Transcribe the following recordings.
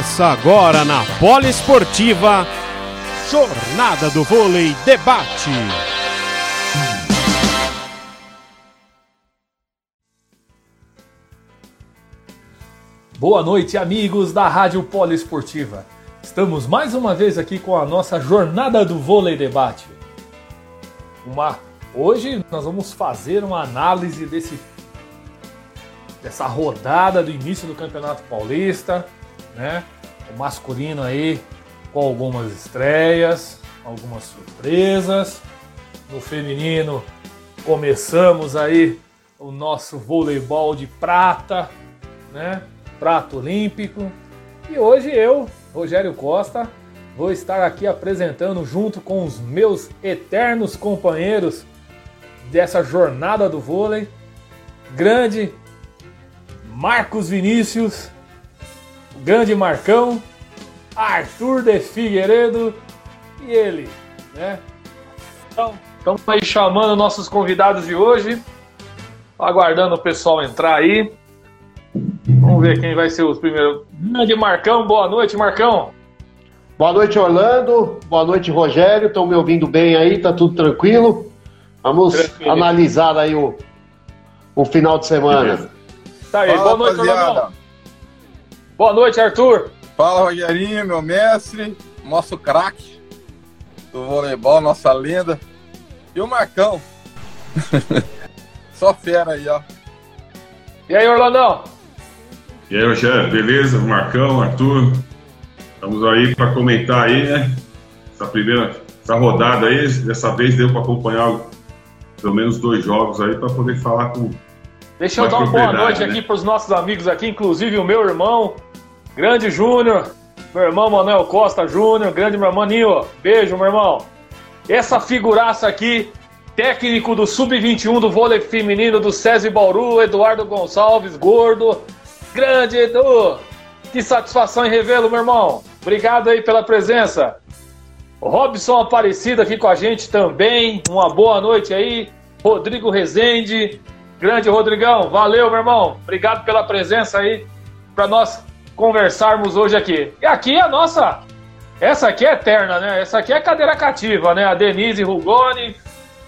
Começa agora na Poliesportiva Jornada do Vôlei Debate. Boa noite, amigos da Rádio Poliesportiva. Estamos mais uma vez aqui com a nossa Jornada do Vôlei Debate. Uma hoje nós vamos fazer uma análise desse dessa rodada do início do Campeonato Paulista, né? O masculino aí com algumas estreias, algumas surpresas. No feminino começamos aí o nosso voleibol de prata, né? Prato olímpico. E hoje eu, Rogério Costa, vou estar aqui apresentando junto com os meus eternos companheiros dessa jornada do vôlei, grande Marcos Vinícius, grande Marcão, Arthur de Figueiredo e ele, né? Então, estamos aí chamando nossos convidados de hoje, aguardando o pessoal entrar aí. Vamos ver quem vai ser os primeiros. Grande Marcão, boa noite, Marcão. Boa noite, Orlando. Boa noite, Rogério. Estão me ouvindo bem aí? Tá tudo tranquilo? Vamos tranquilo. analisar aí o, o final de semana. Tá aí, Fala, boa noite, Orlando. Boa noite, Arthur. Fala, Rogerinho, meu mestre, nosso craque do voleibol, nossa lenda. E o Marcão. Só fera aí, ó. E aí, Orlandão? E aí, Rogério, beleza? Marcão, Arthur. Estamos aí para comentar aí, né? Essa primeira, essa rodada aí, dessa vez deu para acompanhar pelo menos dois jogos aí para poder falar com Deixa eu dar uma boa noite né? aqui para os nossos amigos aqui, inclusive o meu irmão, grande Júnior, meu irmão Manuel Costa Júnior, grande meu irmão beijo, meu irmão. Essa figuraça aqui, técnico do Sub-21 do vôlei feminino do SESI Bauru, Eduardo Gonçalves, gordo, grande Edu, que satisfação em revê-lo, meu irmão. Obrigado aí pela presença. O Robson Aparecido aqui com a gente também, uma boa noite aí. Rodrigo Rezende, Grande Rodrigão, valeu, meu irmão. Obrigado pela presença aí para nós conversarmos hoje aqui. E aqui a nossa. Essa aqui é eterna, né? Essa aqui é cadeira cativa, né? A Denise Rugoni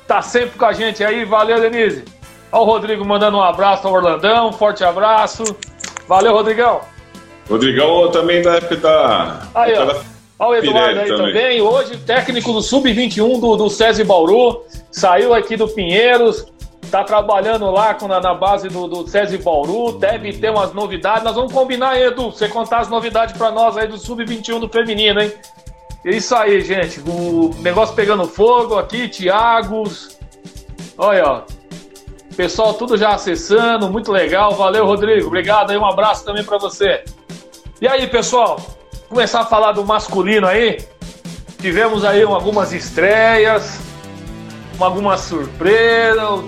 tá sempre com a gente aí. Valeu, Denise. Ó o Rodrigo mandando um abraço ao Orlandão. Forte abraço. Valeu, Rodrigão. Rodrigão também da época da. Aí, ó. Olha o Eduardo aí também. também. Hoje, técnico do Sub-21 do, do SESI Bauru. Saiu aqui do Pinheiros tá trabalhando lá na, na base do, do César Bauru, deve ter umas novidades. Nós vamos combinar, Edu, você contar as novidades para nós aí do Sub-21 do feminino, hein? É isso aí, gente. O negócio pegando fogo aqui, Thiagos. Olha, ó. Pessoal, tudo já acessando, muito legal. Valeu, Rodrigo. Obrigado aí, um abraço também para você. E aí, pessoal, começar a falar do masculino aí. Tivemos aí algumas estreias, algumas surpresas,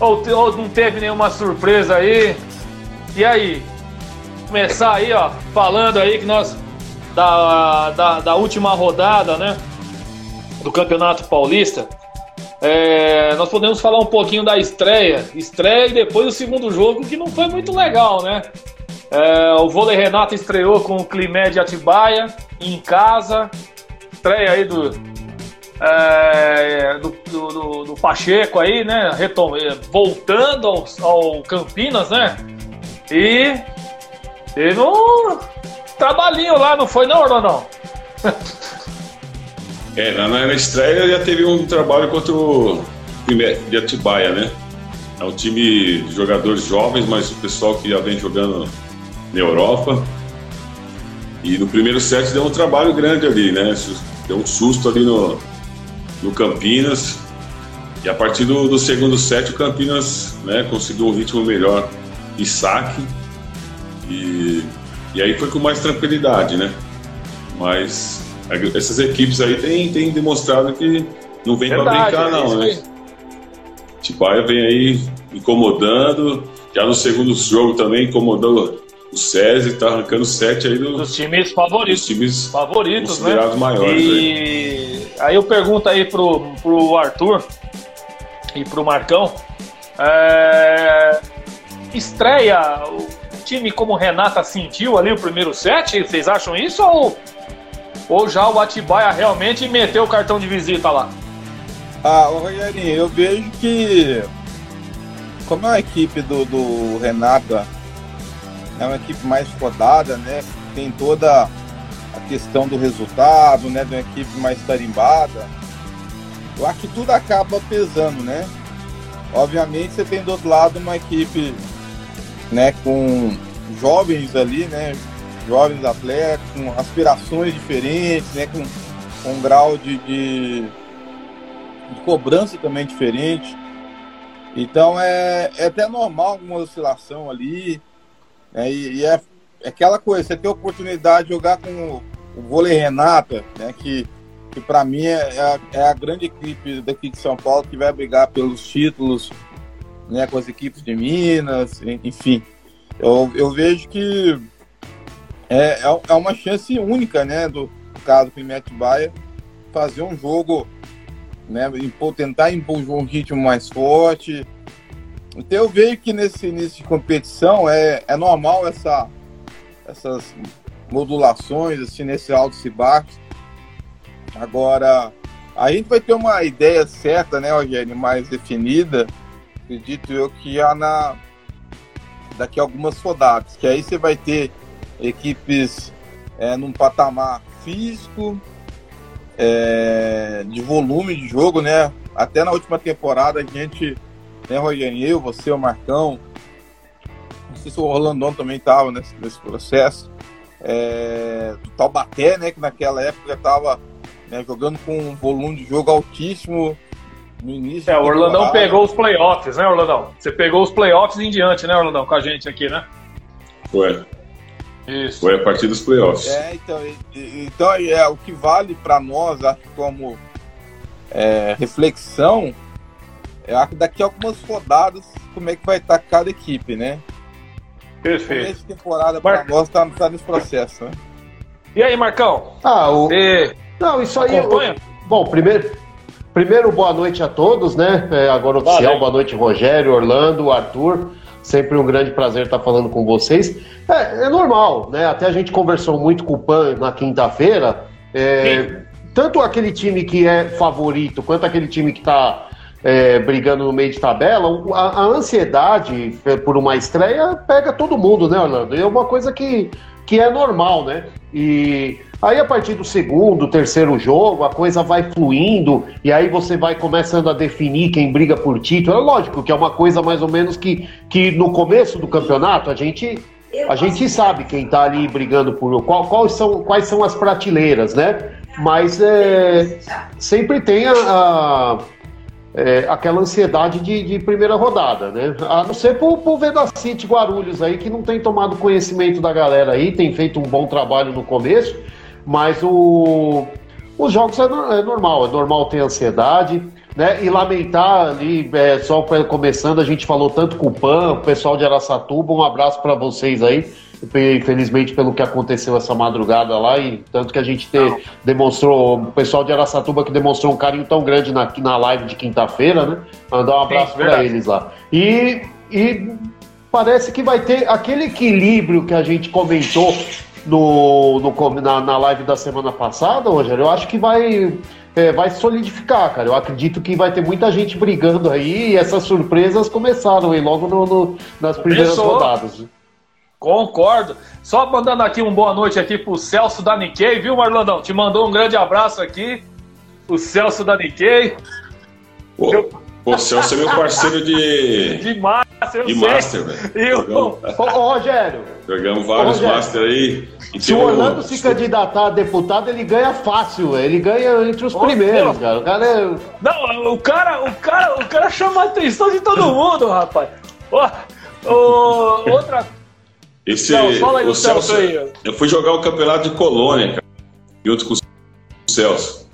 ou, ou não teve nenhuma surpresa aí? E aí? Começar aí, ó, falando aí que nós. Da, da, da última rodada, né? Do Campeonato Paulista. É, nós podemos falar um pouquinho da estreia. Estreia e depois o segundo jogo, que não foi muito legal, né? É, o vôlei Renato estreou com o Climé de Atibaia, em casa. Estreia aí do, é, do, do, do, Pacheco aí, né? Retom é, voltando ao, ao, Campinas, né? E teve um trabalhinho lá, não foi não, Orlandão? é, na, estreia já teve um trabalho contra o de Atibaia, né? É um time de jogadores jovens, mas o pessoal que já vem jogando na Europa. E no primeiro set deu um trabalho grande ali, né? Deu um susto ali no, no Campinas. E a partir do, do segundo set, o Campinas né, conseguiu um ritmo melhor de saque. E, e aí foi com mais tranquilidade, né? Mas essas equipes aí têm, têm demonstrado que não vem para brincar, não, né? Tibaia vem aí incomodando. Já no segundo jogo também incomodou o César, tá arrancando sete aí do, dos times favoritos. Dos times favoritos, né? considerados né? maiores. E... Aí. Aí eu pergunto aí pro, pro Arthur e pro Marcão. É, estreia, o time como Renata sentiu ali o primeiro set? Vocês acham isso ou, ou já o Atibaia realmente meteu o cartão de visita lá? Ah, Rogerinho, eu vejo que como é uma equipe do, do Renata, é uma equipe mais rodada, né? Tem toda a questão do resultado, né? De uma equipe mais tarimbada. Eu acho que tudo acaba pesando, né? Obviamente você tem do outro lado uma equipe né, com jovens ali, né? Jovens atletas, com aspirações diferentes, né? Com, com um grau de, de, de cobrança também diferente. Então é, é até normal uma oscilação ali. Né, e, e é, é, aquela coisa, você ter a oportunidade de jogar com o, vôlei Renata, né, que, que para mim é, é a, é, a, grande equipe daqui de São Paulo que vai brigar pelos títulos né, com as equipes de Minas, enfim. Eu, eu vejo que é, é, é uma chance única, né, do caso do Baia fazer um jogo né? Tentar impor um ritmo mais forte. Então eu vejo que nesse início de competição é, é normal essa, essas modulações, assim, nesse alto e baixo. Agora, a gente vai ter uma ideia certa, né, Rogério, mais definida, acredito eu, que já na, daqui a algumas rodadas, que aí você vai ter equipes é, num patamar físico, é, de volume de jogo, né? Até na última temporada a gente, né, Rogério, eu, você, o Marcão, não sei se o Rolandão também estava nesse, nesse, processo, é, do Taubaté, né, que naquela época estava né, jogando com um volume de jogo altíssimo no início. É, o Orlandão pegou os playoffs, né, Orlandão? Você pegou os playoffs em diante, né, Orlandão, com a gente aqui, né? Foi. Isso. Foi a partir dos playoffs. É, então, então é, o que vale para nós, acho como é, reflexão, é acho que daqui a algumas rodadas, como é que vai estar cada equipe, né? Perfeito. Essa temporada para nós está tá nesse processo, né? E aí, Marcão? Ah, o... Você Não, isso aí... Acompanha? Bom, primeiro, primeiro boa noite a todos, né? É, agora oficial, boa noite, Rogério, Orlando, Arthur. Sempre um grande prazer estar falando com vocês. É, é normal, né? Até a gente conversou muito com o Pan na quinta-feira. É, tanto aquele time que é favorito, quanto aquele time que está é, brigando no meio de tabela, a, a, ansiedade por uma estreia pega todo mundo, né, Orlando? E é uma coisa que, que é normal, né? E Aí a partir do segundo, terceiro jogo, a coisa vai fluindo e aí você vai começando a definir quem briga por título. É lógico que é uma coisa mais ou menos que, que no começo do campeonato a gente a gente sabe quem está ali brigando por qual, quais são quais são as prateleiras, né? Mas é, sempre tem a, a é, aquela ansiedade de, de, primeira rodada, né? A não ser por, por Vedacity Guarulhos aí, que não tem tomado conhecimento da galera aí, tem feito um bom trabalho no começo, mas o, os jogos é, é, normal, é normal ter ansiedade, né? E lamentar ali, é, só começando, a gente falou tanto com o PAN, o pessoal de Araçatuba, um abraço para vocês aí. Infelizmente, pelo que aconteceu essa madrugada lá, e tanto que a gente te, demonstrou, o pessoal de Araçatuba que demonstrou um carinho tão grande na, na live de quinta-feira, né? Mandar um abraço para eles lá. E, e parece que vai ter aquele equilíbrio que a gente comentou no, no na, na live da semana passada, Rogério, eu acho que vai, é, vai solidificar, cara. Eu acredito que vai ter muita gente brigando aí e essas surpresas começaram aí logo no, no nas primeiras Começou. rodadas. Concordo. Só mandando aqui uma boa noite aqui pro Celso da Nikkei, viu, Marlandão? Te mandou um grande abraço aqui. O Celso da Nikkei. Pô, eu... o Celso é meu parceiro de. De Master, De Master, velho. Ô, Rogério. Jogamos vários Rogério. Master aí. Se o Orlando se candidatar a deputado, ele ganha fácil, ele ganha entre os Ô, primeiros, meu. cara. O cara é... Não, o cara, o cara, o cara chama a atenção de todo mundo, rapaz. outra. Esse, Não, fala aí o Celso, Celso aí. Eu fui jogar o campeonato de Colônia, cara, junto com o Celso,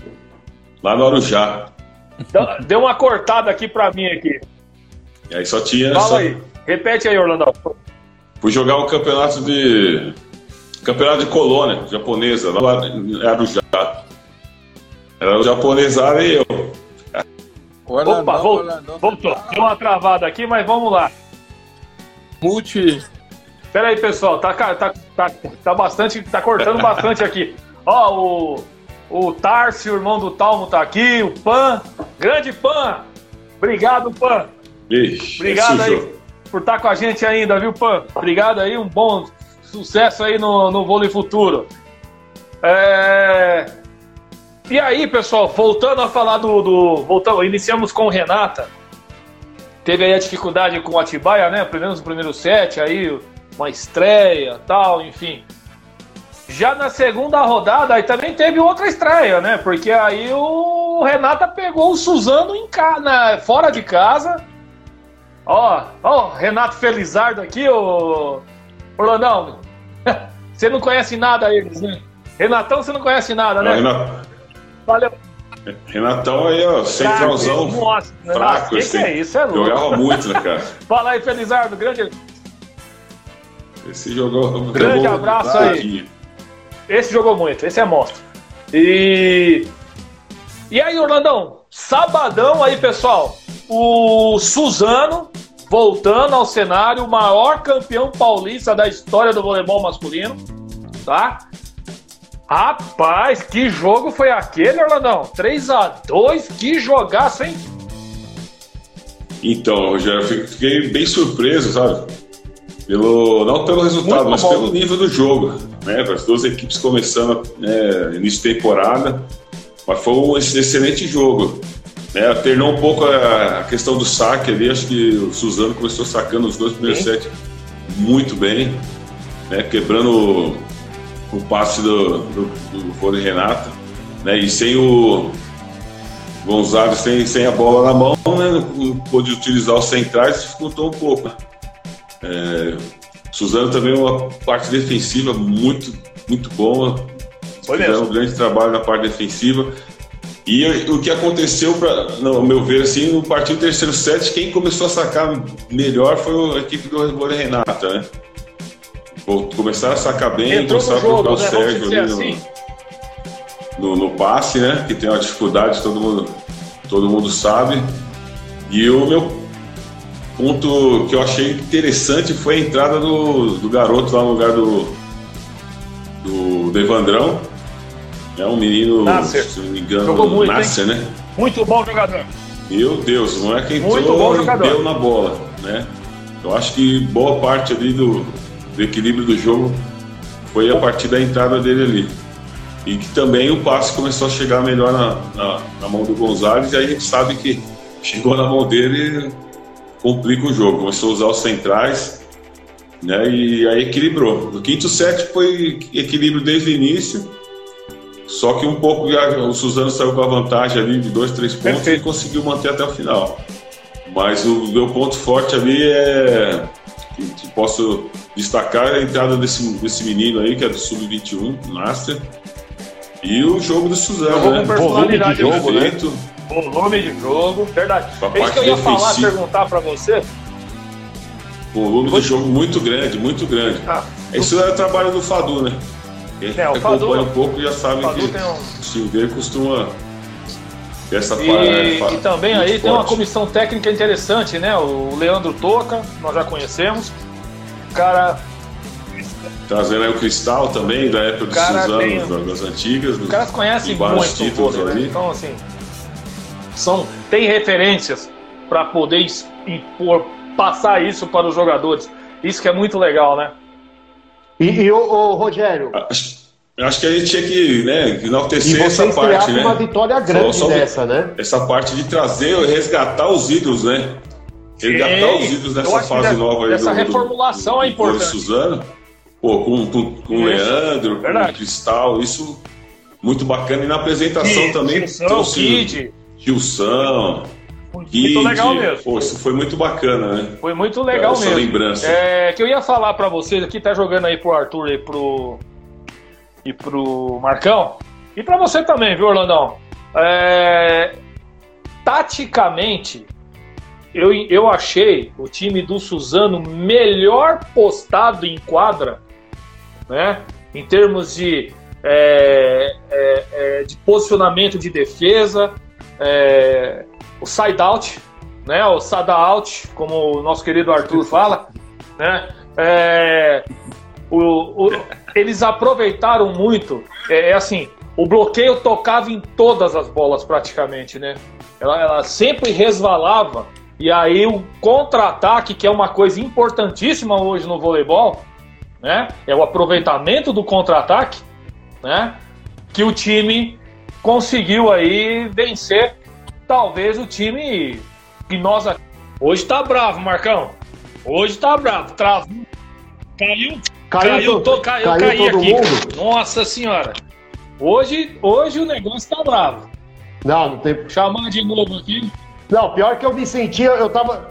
lá no Arujá. Deu uma cortada aqui pra mim aqui. E aí só tinha. Fala só... aí. Repete aí, Orlando. Fui jogar o campeonato de Campeonato de colônia japonesa, lá em Arujá. Era o japonesado e eu. Orlandão, Opa, voltou. voltou. Deu uma travada aqui, mas vamos lá. Multi. Pera aí, pessoal, tá, tá, tá, tá bastante, tá cortando bastante aqui. Ó, o, o Tarcio, irmão do Talmo, tá aqui, o Pan, grande Pan. Obrigado, Pan. Ixi, Obrigado aí por estar tá com a gente ainda, viu, Pan? Obrigado aí, um bom sucesso aí no, no vôlei futuro. É... E aí, pessoal, voltando a falar do. do voltando, iniciamos com o Renata. Teve aí a dificuldade com o Atibaia, né? Pelo menos no primeiro set, aí uma estreia tal, enfim. Já na segunda rodada, aí também teve outra estreia, né? Porque aí o Renata pegou o Suzano em casa, fora de casa. Ó, ó, Renato Felizardo aqui, ô. Orlandão. Você não conhece nada eles, né? Renatão, você não conhece nada, né? Renato. Valeu. Renatão aí, ó, centralzão. Nossa, fraco, que, que é isso? É louco. Jogava muito, né, cara? Fala aí, Felizardo, grande. Esse jogou. Grande jogou abraço aí. Esse jogou muito, esse é monstro. E. E aí, Orlandão? Sabadão aí, pessoal. O Suzano voltando ao cenário, o maior campeão paulista da história do voleibol masculino, tá? Rapaz, que jogo foi aquele, Orlandão? 3 a 2 que jogaço, hein? Então, Rogério, eu fiquei bem surpreso, sabe? Pelo, não pelo resultado, mas pelo nível do jogo. Né? As duas equipes começando né, início de temporada. Mas foi um excelente jogo. Né? Alternou um pouco a, questão do saque ali. Acho que o Suzano começou sacando os dois primeiros sets muito bem, né? quebrando o, o passe do, do, do Fone Renata. Né? E sem o Gonzalez, sem, sem a bola na mão, né? pôde utilizar os centrais, dificultou um pouco. É, Suzano também é uma parte defensiva muito, muito boa. Foi Fizeram mesmo. um grande trabalho na parte defensiva. E o que aconteceu, pra, no meu ver, assim, no partido terceiro set, quem começou a sacar melhor foi a equipe do Rebole Renata, né? Começaram a sacar bem, Entrou começaram a colocar o né? Sérgio ali assim. no, no, no, passe, né? Que tem uma dificuldade, todo mundo, todo mundo sabe. E o meu ponto que eu achei interessante foi a entrada do, do garoto lá no lugar do, do, do Evandrão. É um menino, Nasser. se não me engano, Jogou muito, Nasser, né? Muito bom jogador. Meu Deus, o moleque entrou Muito bom jogador. e deu na bola, né? Eu acho que boa parte ali do, do equilíbrio do jogo foi a partir da entrada dele ali. E que também o passe começou a chegar melhor na, na, na mão do Gonzalez, e aí a gente sabe que chegou na mão dele complica o jogo. Começou a usar os centrais, né? E aí equilibrou. No quinto set foi equilíbrio desde o início, só que um pouco o Suzano saiu com a vantagem ali de dois, três pontos Perfeito. e conseguiu manter até o final. Mas o meu ponto forte ali é que, posso destacar é a entrada desse, desse menino aí, que é do Sub-21, Master. E o jogo do Suzano, né? Personalidade de jogo, né? Volume de jogo, verdade. É isso que eu ia falar, perguntar para você. Volume de jogo muito grande, muito grande. Ah, isso é o trabalho do Fadu, né? Quem é, o Fadu, acompanha um pouco já sabe que um... o time dele costuma essa e, e também aí forte. tem uma comissão técnica interessante, né? O Leandro Toca, nós já conhecemos. O cara. Trazendo aí o Cristal também, da época dos Suzano, das antigas. Os caras conhecem muito títulos vôlei, né? Então, assim, são, tem referências para poder impor, passar isso para os jogadores. Isso que é muito legal, né? E, e o, o Rogério? Acho, acho, que a gente tinha que né, enaltecer essa parte, né? uma vitória grande só, só dessa, né? Essa parte de trazer, resgatar os ídolos, né? Resgatar os ídolos dessa fase nova aí. Essa do, reformulação do, do, é importante. Suzano, pô, com, com, com o Leandro, Verdade. com o Cristal, isso muito bacana. E na apresentação também trouxe... Kid. Gilson. Muito Kid, legal mesmo. Pô, isso foi muito bacana, né? Foi muito legal Essa mesmo. lembrança. É, que eu ia falar para vocês aqui, tá jogando aí pro Arthur e pro e pro Marcão. E para você também, viu, Orlandão? É, taticamente, eu, eu achei o time do Suzano melhor postado em quadra, né? Em termos de, é, é, é de posicionamento de defesa, é, o side out, né? O sada out, como o nosso querido Arthur fala, né? É, o, o, eles aproveitaram muito. É, é, assim, o bloqueio tocava em todas as bolas praticamente, né? Ela, ela sempre resvalava. E aí o contra-ataque, que é uma coisa importantíssima hoje no voleibol, né? É o aproveitamento do contra-ataque, né? Que o time conseguiu aí vencer. Talvez o time que nós hoje tá bravo, Marcão. Hoje tá bravo. Travou. Caiu. Caiu, caiu, to, caiu, caiu caí aqui. Mundo. Nossa senhora. Hoje, hoje o negócio tá bravo. Não, não tem. Chamar de novo aqui. Não, pior que eu me sentia, eu tava.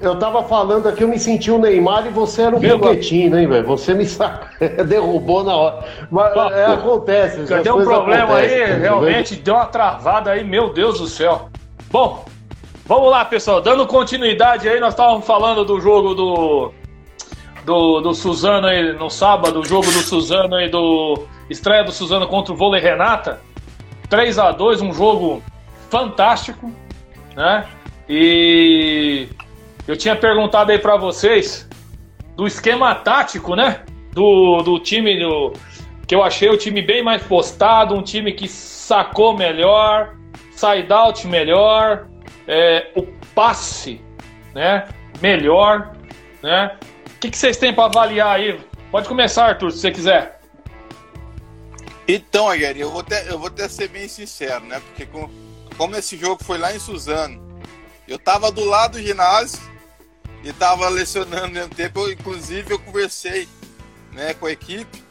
Eu tava falando aqui, eu me senti o Neymar e você era um foguetinho, né, velho? Você me derrubou na hora. Mas é, acontece. Deu um problema aí, realmente, deu uma travada aí, meu Deus do céu. Bom, vamos lá, pessoal. Dando continuidade aí, nós estávamos falando do jogo do. Do, do Suzano aí no sábado, o jogo do Suzano aí, do. Estreia do Suzano contra o Vôlei Renata. 3 a 2 um jogo fantástico, né? E eu tinha perguntado aí para vocês do esquema tático, né? Do, do time do, que eu achei o time bem mais postado, um time que sacou melhor, side out melhor, é, o passe, né? Melhor, né? O que, que vocês têm para avaliar aí? Pode começar, Arthur, se você quiser. Então, Aguirre, eu vou até, eu vou até ser bem sincero, né? Porque com, como esse jogo foi lá em Suzano, eu tava do lado do ginásio e tava lecionando no mesmo tempo. Inclusive, eu conversei né, com a equipe,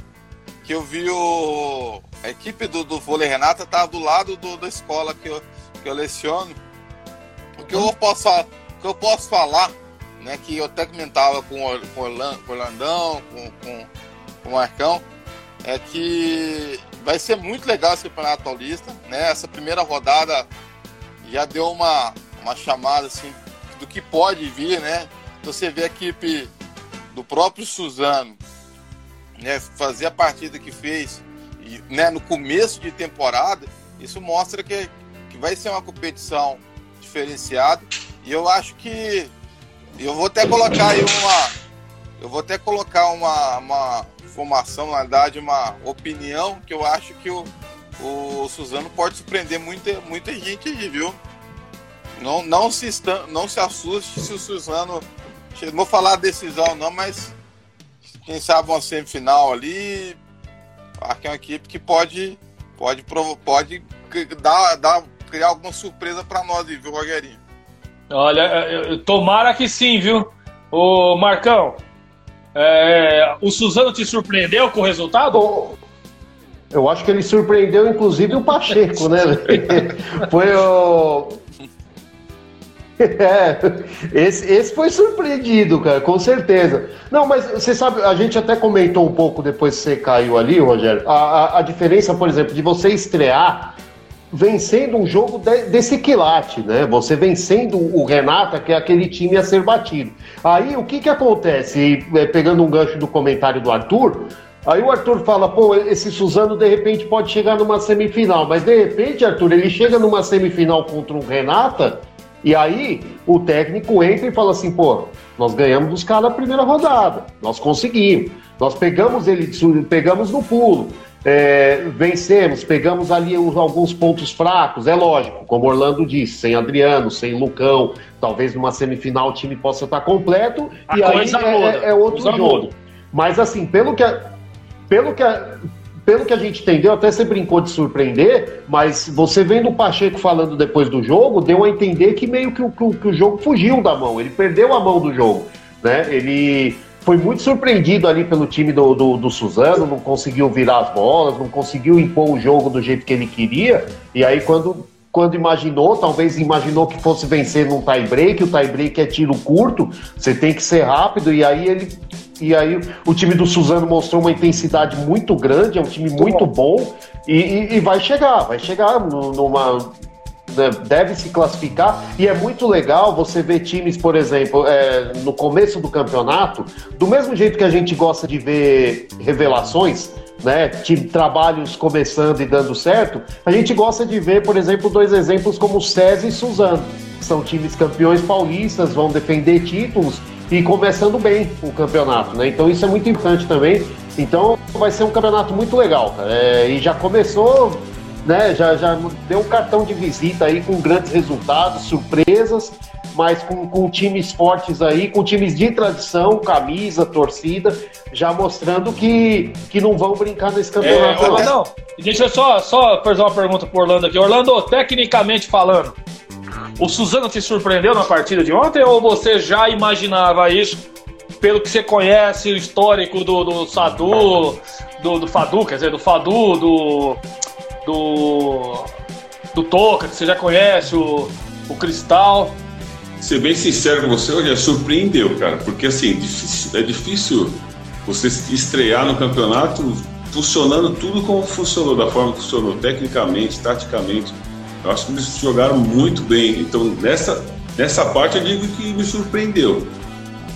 que eu vi o. A equipe do, do vôlei Renata tava do lado do, da escola que eu, que eu leciono. O que eu posso, o que eu posso falar, né? Que eu até comentava com o, com o Orlandão, com, com, com o Marcão é que vai ser muito legal esse Campeonato Paulista, né? Essa primeira rodada já deu uma, uma chamada assim do que pode vir, né? Então, você vê a equipe do próprio Suzano, né, fazer a partida que fez, e, né, no começo de temporada, isso mostra que, que vai ser uma competição diferenciada. E eu acho que eu vou até colocar aí uma eu vou até colocar uma, uma informação, na verdade, uma opinião que eu acho que o, o Suzano pode surpreender muita, muita gente aí, viu? Não, não, se, não se assuste se o Suzano. Não vou falar decisão, não, mas quem sabe uma semifinal ali. Aqui é uma equipe que pode, pode, pode dar, dar, criar alguma surpresa para nós, viu, Rogerinho? Olha, tomara que sim, viu? Ô, Marcão, é, o Suzano te surpreendeu com o resultado? Eu acho que ele surpreendeu, inclusive, o Pacheco, né? foi o. É, esse, esse foi surpreendido, cara, com certeza. Não, mas você sabe, a gente até comentou um pouco depois que você caiu ali, Rogério, a, a, a diferença, por exemplo, de você estrear vencendo um jogo de, desse quilate, né? Você vencendo o Renata, que é aquele time a ser batido. Aí o que que acontece? E, é, pegando um gancho do comentário do Arthur, aí o Arthur fala, pô, esse Suzano de repente pode chegar numa semifinal, mas de repente, Arthur, ele chega numa semifinal contra um Renata, e aí o técnico entra e fala assim, pô, nós ganhamos dos caras na primeira rodada, nós conseguimos, nós pegamos ele, pegamos no pulo é, vencemos, pegamos ali os, alguns pontos fracos, é lógico, como Orlando disse, sem Adriano, sem Lucão, talvez numa semifinal o time possa estar completo a e aí é, é, outro jogo. Muda. Mas assim, pelo que, pelo que, pelo que a gente entendeu, até você brincou de surpreender, mas você vendo o Pacheco falando depois do jogo, deu a entender que meio que o, que o jogo fugiu da mão, ele perdeu a mão do jogo. Né? Ele foi muito surpreendido ali pelo time do, do, do, Suzano, não conseguiu virar as bolas, não conseguiu impor o jogo do jeito que ele queria. E aí, quando, quando imaginou, talvez imaginou que fosse vencer num tie-break, o tie-break é tiro curto, você tem que ser rápido, e aí ele. E aí o time do Suzano mostrou uma intensidade muito grande, é um time muito bom, e, e, e vai chegar, vai chegar numa, deve se classificar e é muito legal você ver times, por exemplo, é, no começo do campeonato, do mesmo jeito que a gente gosta de ver revelações, né, time, trabalhos começando e dando certo, a gente gosta de ver, por exemplo, dois exemplos como César e Suzano. São times campeões paulistas, vão defender títulos e começando bem o campeonato, né? Então isso é muito importante também. Então vai ser um campeonato muito legal. É, e já começou, né? Já, já deu um cartão de visita aí com grandes resultados, surpresas, mas com, com times fortes aí, com times de tradição, camisa, torcida, já mostrando que, que não vão brincar nesse campeonato. É, não. Deixa eu só, só fazer uma pergunta pro Orlando aqui. Orlando, tecnicamente falando, o Suzano te surpreendeu na partida de ontem ou você já imaginava isso pelo que você conhece o histórico do, do Sadu, do, do Fadu, quer dizer, do Fadu, do. Do. do Toca, que você já conhece, o, o Cristal. Ser bem sincero com você, olha, surpreendeu, cara, porque assim, difícil, é difícil você estrear no campeonato funcionando tudo como funcionou, da forma que funcionou, tecnicamente, taticamente. Eu acho que eles jogaram muito bem. Então, nessa, nessa parte, eu digo que me surpreendeu.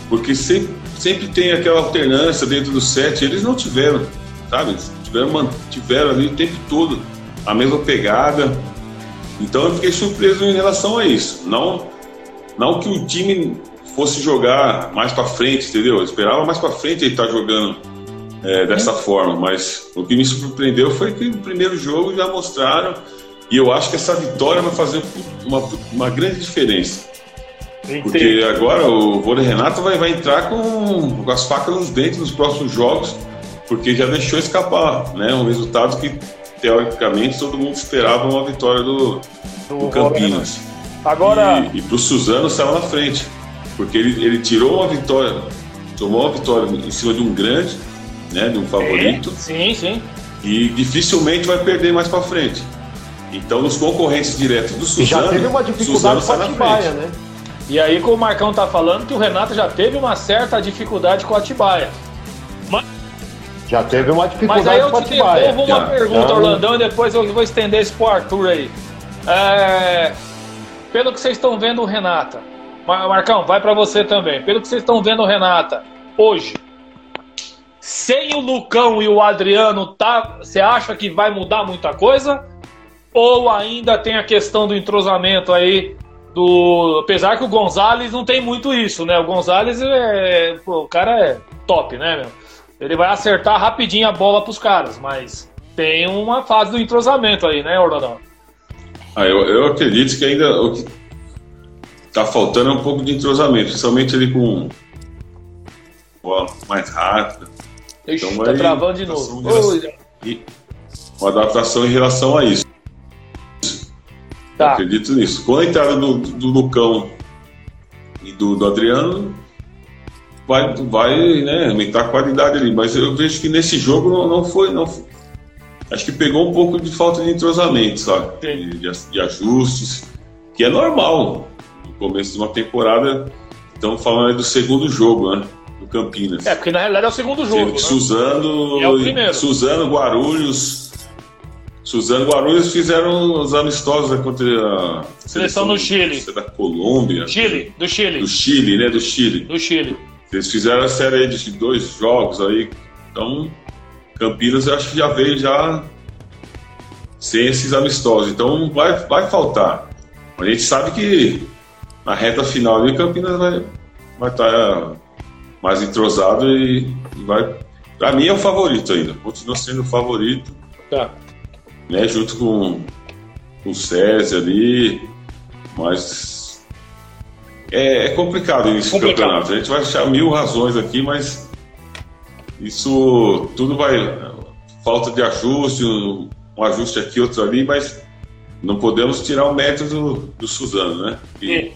Porque sempre, sempre tem aquela alternância dentro do set. Eles não tiveram, sabe? Tiveram, tiveram ali o tempo todo a mesma pegada. Então, eu fiquei surpreso em relação a isso. Não, não que o time fosse jogar mais para frente, entendeu? Eu esperava mais para frente ele estar tá jogando é, dessa forma, mas o que me surpreendeu foi que no primeiro jogo já mostraram e eu acho que essa vitória vai fazer uma, uma grande diferença. Entendi. Porque agora o vôlei Renato vai, vai entrar com, com as facas nos dentes nos próximos jogos, porque já deixou escapar né, um resultado que, teoricamente, todo mundo esperava uma vitória do, do, do Campinas. Agora... E, e para o Suzano saiu na frente, porque ele, ele tirou uma vitória, tomou uma vitória em cima de um grande, né, de um favorito. Sim, sim. E dificilmente vai perder mais para frente. Então, nos concorrentes diretos do Suzano, já teve uma dificuldade com a Atibaia, né? E aí, como o Marcão tá falando, que o Renato já teve uma certa dificuldade com a Atibaia. Já teve uma dificuldade Mas aí eu Atibaia. devolvo uma pergunta, já. Orlandão, e depois eu vou estender isso pro Arthur aí. É... Pelo que vocês estão vendo o Renata, Marcão, vai para você também. Pelo que vocês estão vendo o Renata, hoje, sem o Lucão e o Adriano, tá? Você acha que vai mudar muita coisa? Ou ainda tem a questão do entrosamento aí do. Apesar que o Gonzalez não tem muito isso, né? O Gonzalez é. Pô, o cara é top, né, meu? Ele vai acertar rapidinho a bola pros caras, mas tem uma fase do entrosamento aí, né, Orlandão? Ah, eu, eu acredito que ainda o que tá faltando é um pouco de entrosamento, principalmente ele com bola mais rápida. Ixi, então, tá travando de novo. Uma adaptação em relação a isso. Tá. Acredito nisso. Com a entrada do, do Lucão e do, do Adriano, vai, vai né, aumentar a qualidade ali. Mas eu vejo que nesse jogo não, não foi. Não, acho que pegou um pouco de falta de entrosamento, sabe? De, de, ajustes, que é normal. No começo de uma temporada, estamos falando aí do segundo jogo, né? Do Campinas. É, porque na realidade é o segundo jogo. Né? Suzano, é o primeiro. Suzano, Guarulhos, Suzano Guarulhos fizeram os amistosos né, contra a seleção, do Chile. Da Colômbia. Chile, do Chile. Do Chile, né? Do Chile. Do Chile. Eles fizeram a série de dois jogos aí. Então, Campinas eu acho que já veio já sem esses amistosos. Então vai, vai faltar. A gente sabe que na reta final ali Campinas vai, vai estar tá mais entrosado e, e vai. Para mim é o favorito ainda. Continua sendo o favorito. Tá né, junto com, com o César ali, mas é, é complicado esse complicado. campeonato. A gente vai achar mil razões aqui, mas isso tudo vai. Falta de ajuste, um, ajuste aqui, outro ali, mas não podemos tirar o mérito do, do Suzano, né? Que,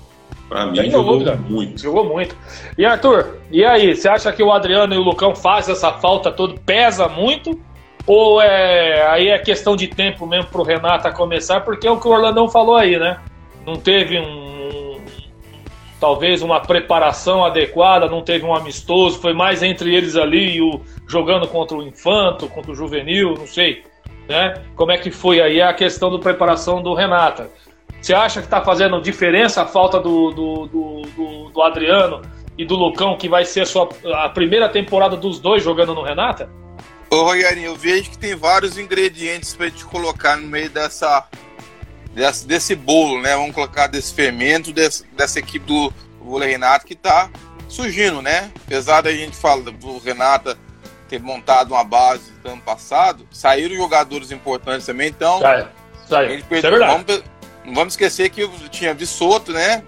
Pra mim, jogou dúvida. muito. Jogou muito. E Arthur, e aí? Você acha que o Adriano e o Lucão fazem essa falta toda? Pesa muito? Ou é aí é questão de tempo mesmo pro Renata começar, porque é o que o Orlandão falou aí, né? Não teve um talvez uma preparação adequada, não teve um amistoso, foi mais entre eles ali o jogando contra o Infanto, contra o Juvenil, não sei, né? Como é que foi aí a questão da preparação do Renata? Você acha que está fazendo diferença a falta do, do, do, do, Adriano e do Lucão, que vai ser a, sua, a primeira temporada dos dois jogando no Renata? Ô Rogerinho, eu vejo que tem vários ingredientes pra gente colocar no meio dessa, desse, desse bolo, né? Vamos colocar desse fermento, desse, dessa equipe do vôlei Renato que tá surgindo, né? Apesar da gente falar do Renata ter montado uma base do ano passado, saíram jogadores importantes também, então. Sai, sai. Perdeu, é vamos, não vamos esquecer que tinha Vissoto, né?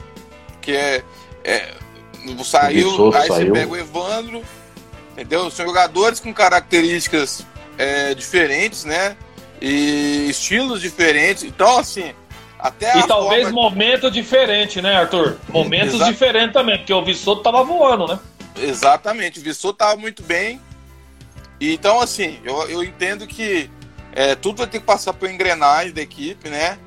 Que é. é saiu, Vissoto aí saiu. você pega o Evandro, entendeu? São jogadores com características é, diferentes, né? E estilos diferentes. Então, assim, até e talvez forma... momento diferente, né, Arthur? Momentos Exa... diferentes também, porque o Vissoto tava voando, né? Exatamente, o Vissoto tava muito bem. Então, assim, eu, eu entendo que é, tudo vai ter que passar por engrenagem da equipe, né?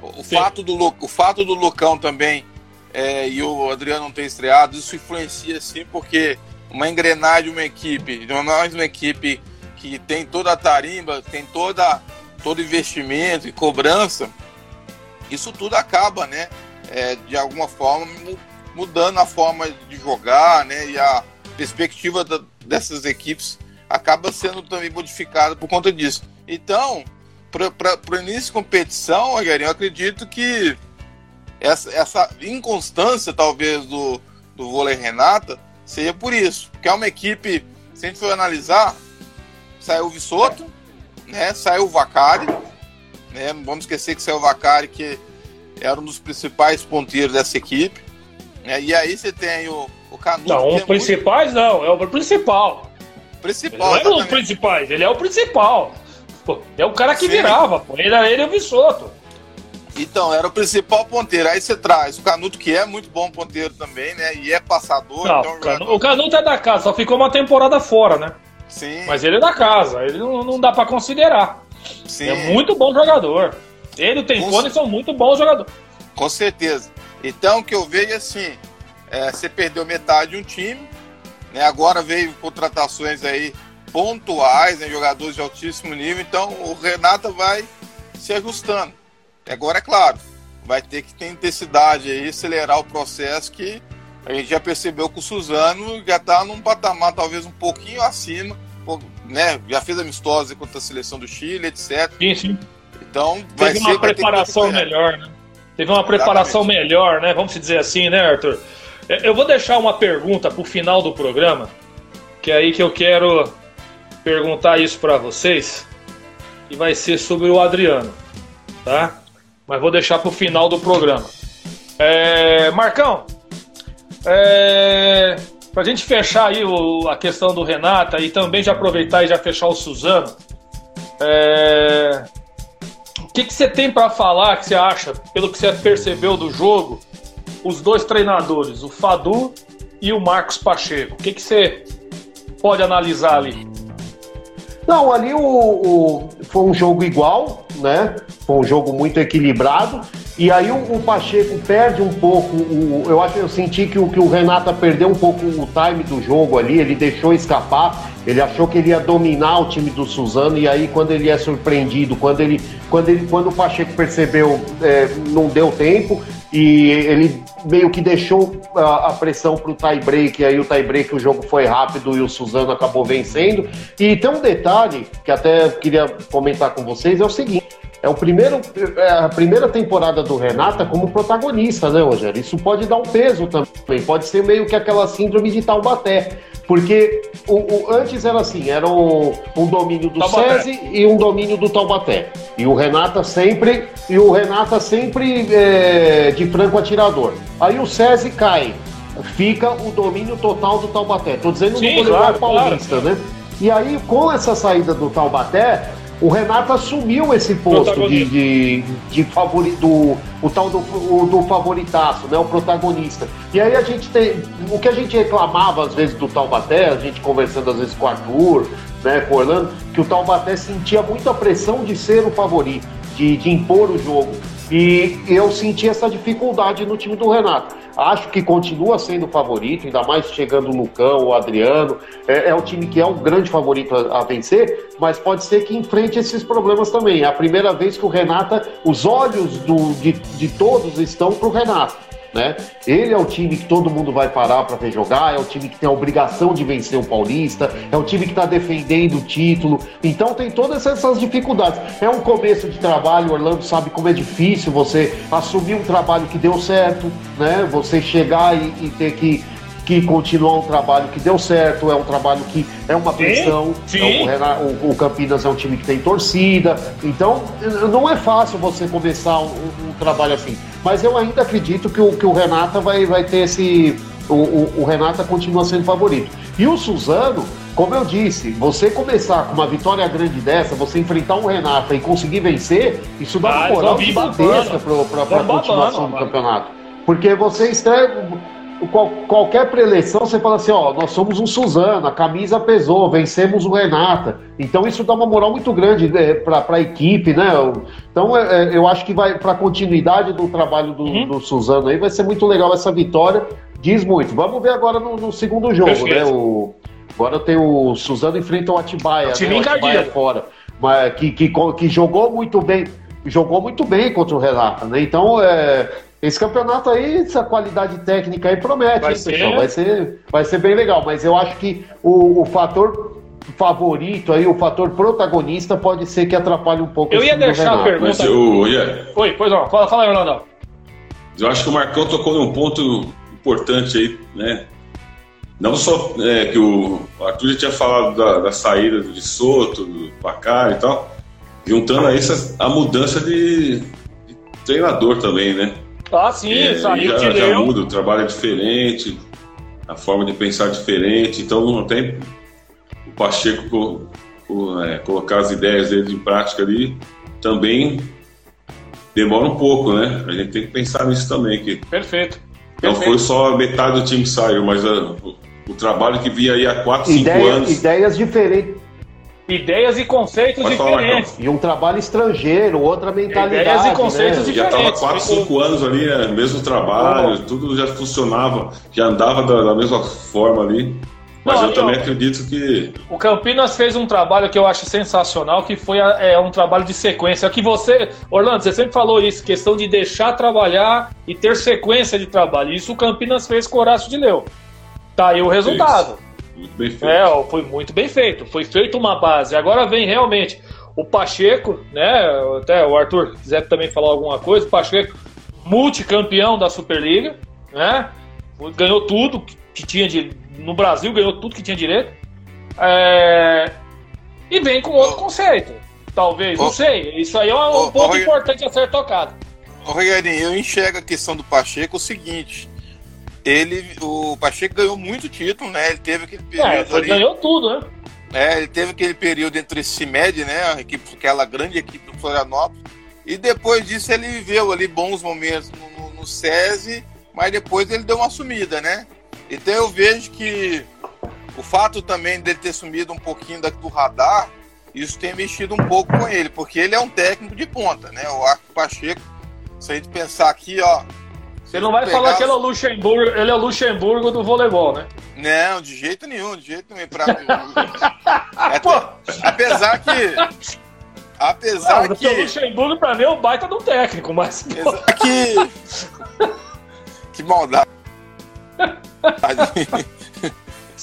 O, fato do, o fato do Lucão também é, e o Adriano não ter estreado, isso influencia sim, porque uma engrenagem de uma equipe, de uma, uma equipe que tem toda a tarimba, tem toda todo investimento e cobrança, isso tudo acaba, né? É, de alguma forma mudando a forma de jogar, né? E a perspectiva da, dessas equipes acaba sendo também modificada por conta disso. Então, para o início de competição, Rogério, eu acredito que essa, essa inconstância, talvez, do, do vôlei Renata seja por isso. Porque é uma equipe, se a gente for analisar, saiu o Vissoto, né, saiu o Vacari, né, não vamos esquecer que saiu o Vacari, que era um dos principais ponteiros dessa equipe. Né, e aí você tem o, o Canuto. Não, os é principais muito... não, é o principal. Principal. Ele não é os principais, ele é o principal. Pô, é o cara que Sim. virava, pô. Ele, ele é o Vissoto. Então, era o principal ponteiro. Aí você traz o Canuto, que é muito bom ponteiro também, né? E é passador. Não, então, Canuto, O Canuto é da casa, só ficou uma temporada fora, né? Sim. Mas ele é da casa, ele não, não dá para considerar. Sim. É muito bom jogador. Ele e o Tempone são muito bons jogadores. Com certeza. Então, o que eu vejo é assim: é, você perdeu metade de um time, né? agora veio contratações aí pontuais, né, jogadores de altíssimo nível, então o Renata vai se ajustando. Agora, é claro, vai ter que ter intensidade aí, acelerar o processo que a gente já percebeu que o Suzano já está num patamar talvez um pouquinho acima, né? Já fez amistosa contra a seleção do Chile, etc. Sim, sim. Então, vai Teve uma preparação melhor, né? Teve uma preparação Exatamente. melhor, né? Vamos dizer assim, né, Arthur? Eu vou deixar uma pergunta para o final do programa, que é aí que eu quero perguntar isso para vocês, e vai ser sobre o Adriano, tá? Mas vou deixar para o final do programa. É, Marcão, é, para a gente fechar aí o, a questão do Renata e também já aproveitar e já fechar o Suzano, é, o que, que você tem para falar que você acha, pelo que você percebeu do jogo, os dois treinadores, o Fadu e o Marcos Pacheco? O que, que você pode analisar ali? Não, ali o, o, foi um jogo igual, né? Foi um jogo muito equilibrado. E aí o, o Pacheco perde um pouco. O, eu acho eu senti que o, que o Renata perdeu um pouco o time do jogo ali, ele deixou escapar. Ele achou que ele ia dominar o time do Suzano, e aí quando ele é surpreendido, quando ele, quando ele, quando o Pacheco percebeu, é, não deu tempo, e ele meio que deixou a, a pressão para o tie break, e aí o tie break o jogo foi rápido e o Suzano acabou vencendo. E tem um detalhe que até queria comentar com vocês, é o seguinte. É, o primeiro, é a primeira temporada do Renata como protagonista, né, Rogério? Isso pode dar um peso também, pode ser meio que aquela síndrome de Taubaté. Porque o, o, antes era assim, era um, um domínio do Taubaté. SESI e um domínio do Taubaté. E o Renata sempre, e o Renata sempre é, de franco atirador. Aí o SESI cai, fica o domínio total do Taubaté. Tô dizendo Sim, no claro, paulista, claro. né? E aí, com essa saída do Taubaté, o Renato assumiu esse posto de, de, de favorito, o tal do, o, do favoritaço, né? O protagonista. E aí a gente tem. O que a gente reclamava às vezes do Taubaté, a gente conversando às vezes com o Arthur, né, com o Orlando, que o Taubaté sentia muita pressão de ser o favorito, de, de impor o jogo. E eu senti essa dificuldade no time do Renato. Acho que continua sendo o favorito, ainda mais chegando o Lucão, o Adriano. É, é o time que é um grande favorito a, a, vencer, mas pode ser que enfrente esses problemas também. É a primeira vez que o Renata, os olhos do, de, de todos estão para o Renato. Né? Ele é o time que todo mundo vai parar para ver jogar, é o time que tem a obrigação de vencer o Paulista, é o time que está defendendo o título. Então tem todas essas dificuldades. É um começo de trabalho, o Orlando sabe como é difícil você assumir um trabalho que deu certo, né? Você chegar e, e ter que que continua um trabalho que deu certo, é um trabalho que é uma pressão. sim. Então, o, o, Campinas é um time que tem torcida, então não é fácil você começar um, um trabalho assim. Mas eu ainda acredito que o, que o Renata vai, vai ter esse. O, o, o Renata continua sendo favorito. E o Suzano, como eu disse, você começar com uma vitória grande dessa, você enfrentar um Renata e conseguir vencer, isso dá uma ah, moral gigantesca para a continuação do campeonato. Porque você estreia. Qual, qualquer preleção, você fala assim: ó, nós somos um Suzano, a camisa pesou, vencemos o Renata. Então isso dá uma moral muito grande é, para a equipe, né? Então é, é, eu acho que vai para a continuidade do trabalho do, uhum. do Suzano aí, vai ser muito legal essa vitória. Diz muito. Vamos ver agora no, no segundo jogo, Perfeito. né? O, Agora tem o Suzano enfrenta o Atibaia, o time né? O Atibaia fora. Mas, que, que, que jogou muito bem, jogou muito bem contra o Renata, né? Então, é, esse campeonato aí, essa qualidade técnica aí promete, vai, hein, ser... Pessoal? vai ser vai ser bem legal, mas eu acho que o, o fator favorito aí, o fator protagonista pode ser que atrapalhe um pouco Eu ia deixar a pergunta. Eu ia... Oi, pois não, fala, fala aí, Ronaldo. Eu acho que o Marcão tocou num ponto importante aí, né? Não só é, que o Arthur já tinha falado da, da saída de Soto, do Pacari e tal, juntando a isso a mudança de, de treinador também, né? Ah, sim, é, já, já muda, o trabalho é diferente, a forma de pensar é diferente, então não tem o Pacheco é, colocar as ideias dele em prática ali também demora um pouco, né? A gente tem que pensar nisso também. Que Perfeito. Não Perfeito. foi só metade do time que saiu, mas a, o trabalho que vinha aí há 4, 5 anos. Ideias diferentes. Ideias e conceitos Pode diferentes. Falar, e um trabalho estrangeiro, outra mentalidade. Ideias e conceitos né? diferentes. Já estava 4, 5 anos ali, né? mesmo trabalho, oh. tudo já funcionava, já andava da, da mesma forma ali. Mas Não, eu também acredito que. O Campinas fez um trabalho que eu acho sensacional, que foi é, um trabalho de sequência. Que você, Orlando, você sempre falou isso, questão de deixar trabalhar e ter sequência de trabalho. Isso o Campinas fez com o Horácio de Leu. Tá aí o resultado. Muito bem feito. É, foi muito bem feito. Foi feita uma base. Agora vem realmente o Pacheco, né? Até o Arthur quiser também falar alguma coisa. O Pacheco, multicampeão da Superliga, né? Ganhou tudo que tinha de. No Brasil, ganhou tudo que tinha direito. É, e vem com outro conceito. Talvez, não sei. Isso aí é um ponto importante a ser tocado. Ô, Rogerinho, eu enxergo a questão do Pacheco o seguinte: ele, o Pacheco ganhou muito título, né? Ele teve aquele período. É, ali, ganhou tudo, né? É, ele teve aquele período entre CIMED, né? A equipe, aquela grande equipe do Florianópolis. E depois disso ele viveu ali bons momentos no, no, no SESI, mas depois ele deu uma sumida, né? Então eu vejo que o fato também dele ter sumido um pouquinho do radar, isso tem mexido um pouco com ele, porque ele é um técnico de ponta, né? O Arco Pacheco, se a gente pensar aqui, ó, você não vai falar que ele é o Luxemburgo, ele é o Luxemburgo do voleibol, né? Não, de jeito nenhum, de jeito nenhum. Pra... é, apesar que. Apesar não, que. O Luxemburgo pra mim é um baita do técnico, mas. Apesar que. que maldade.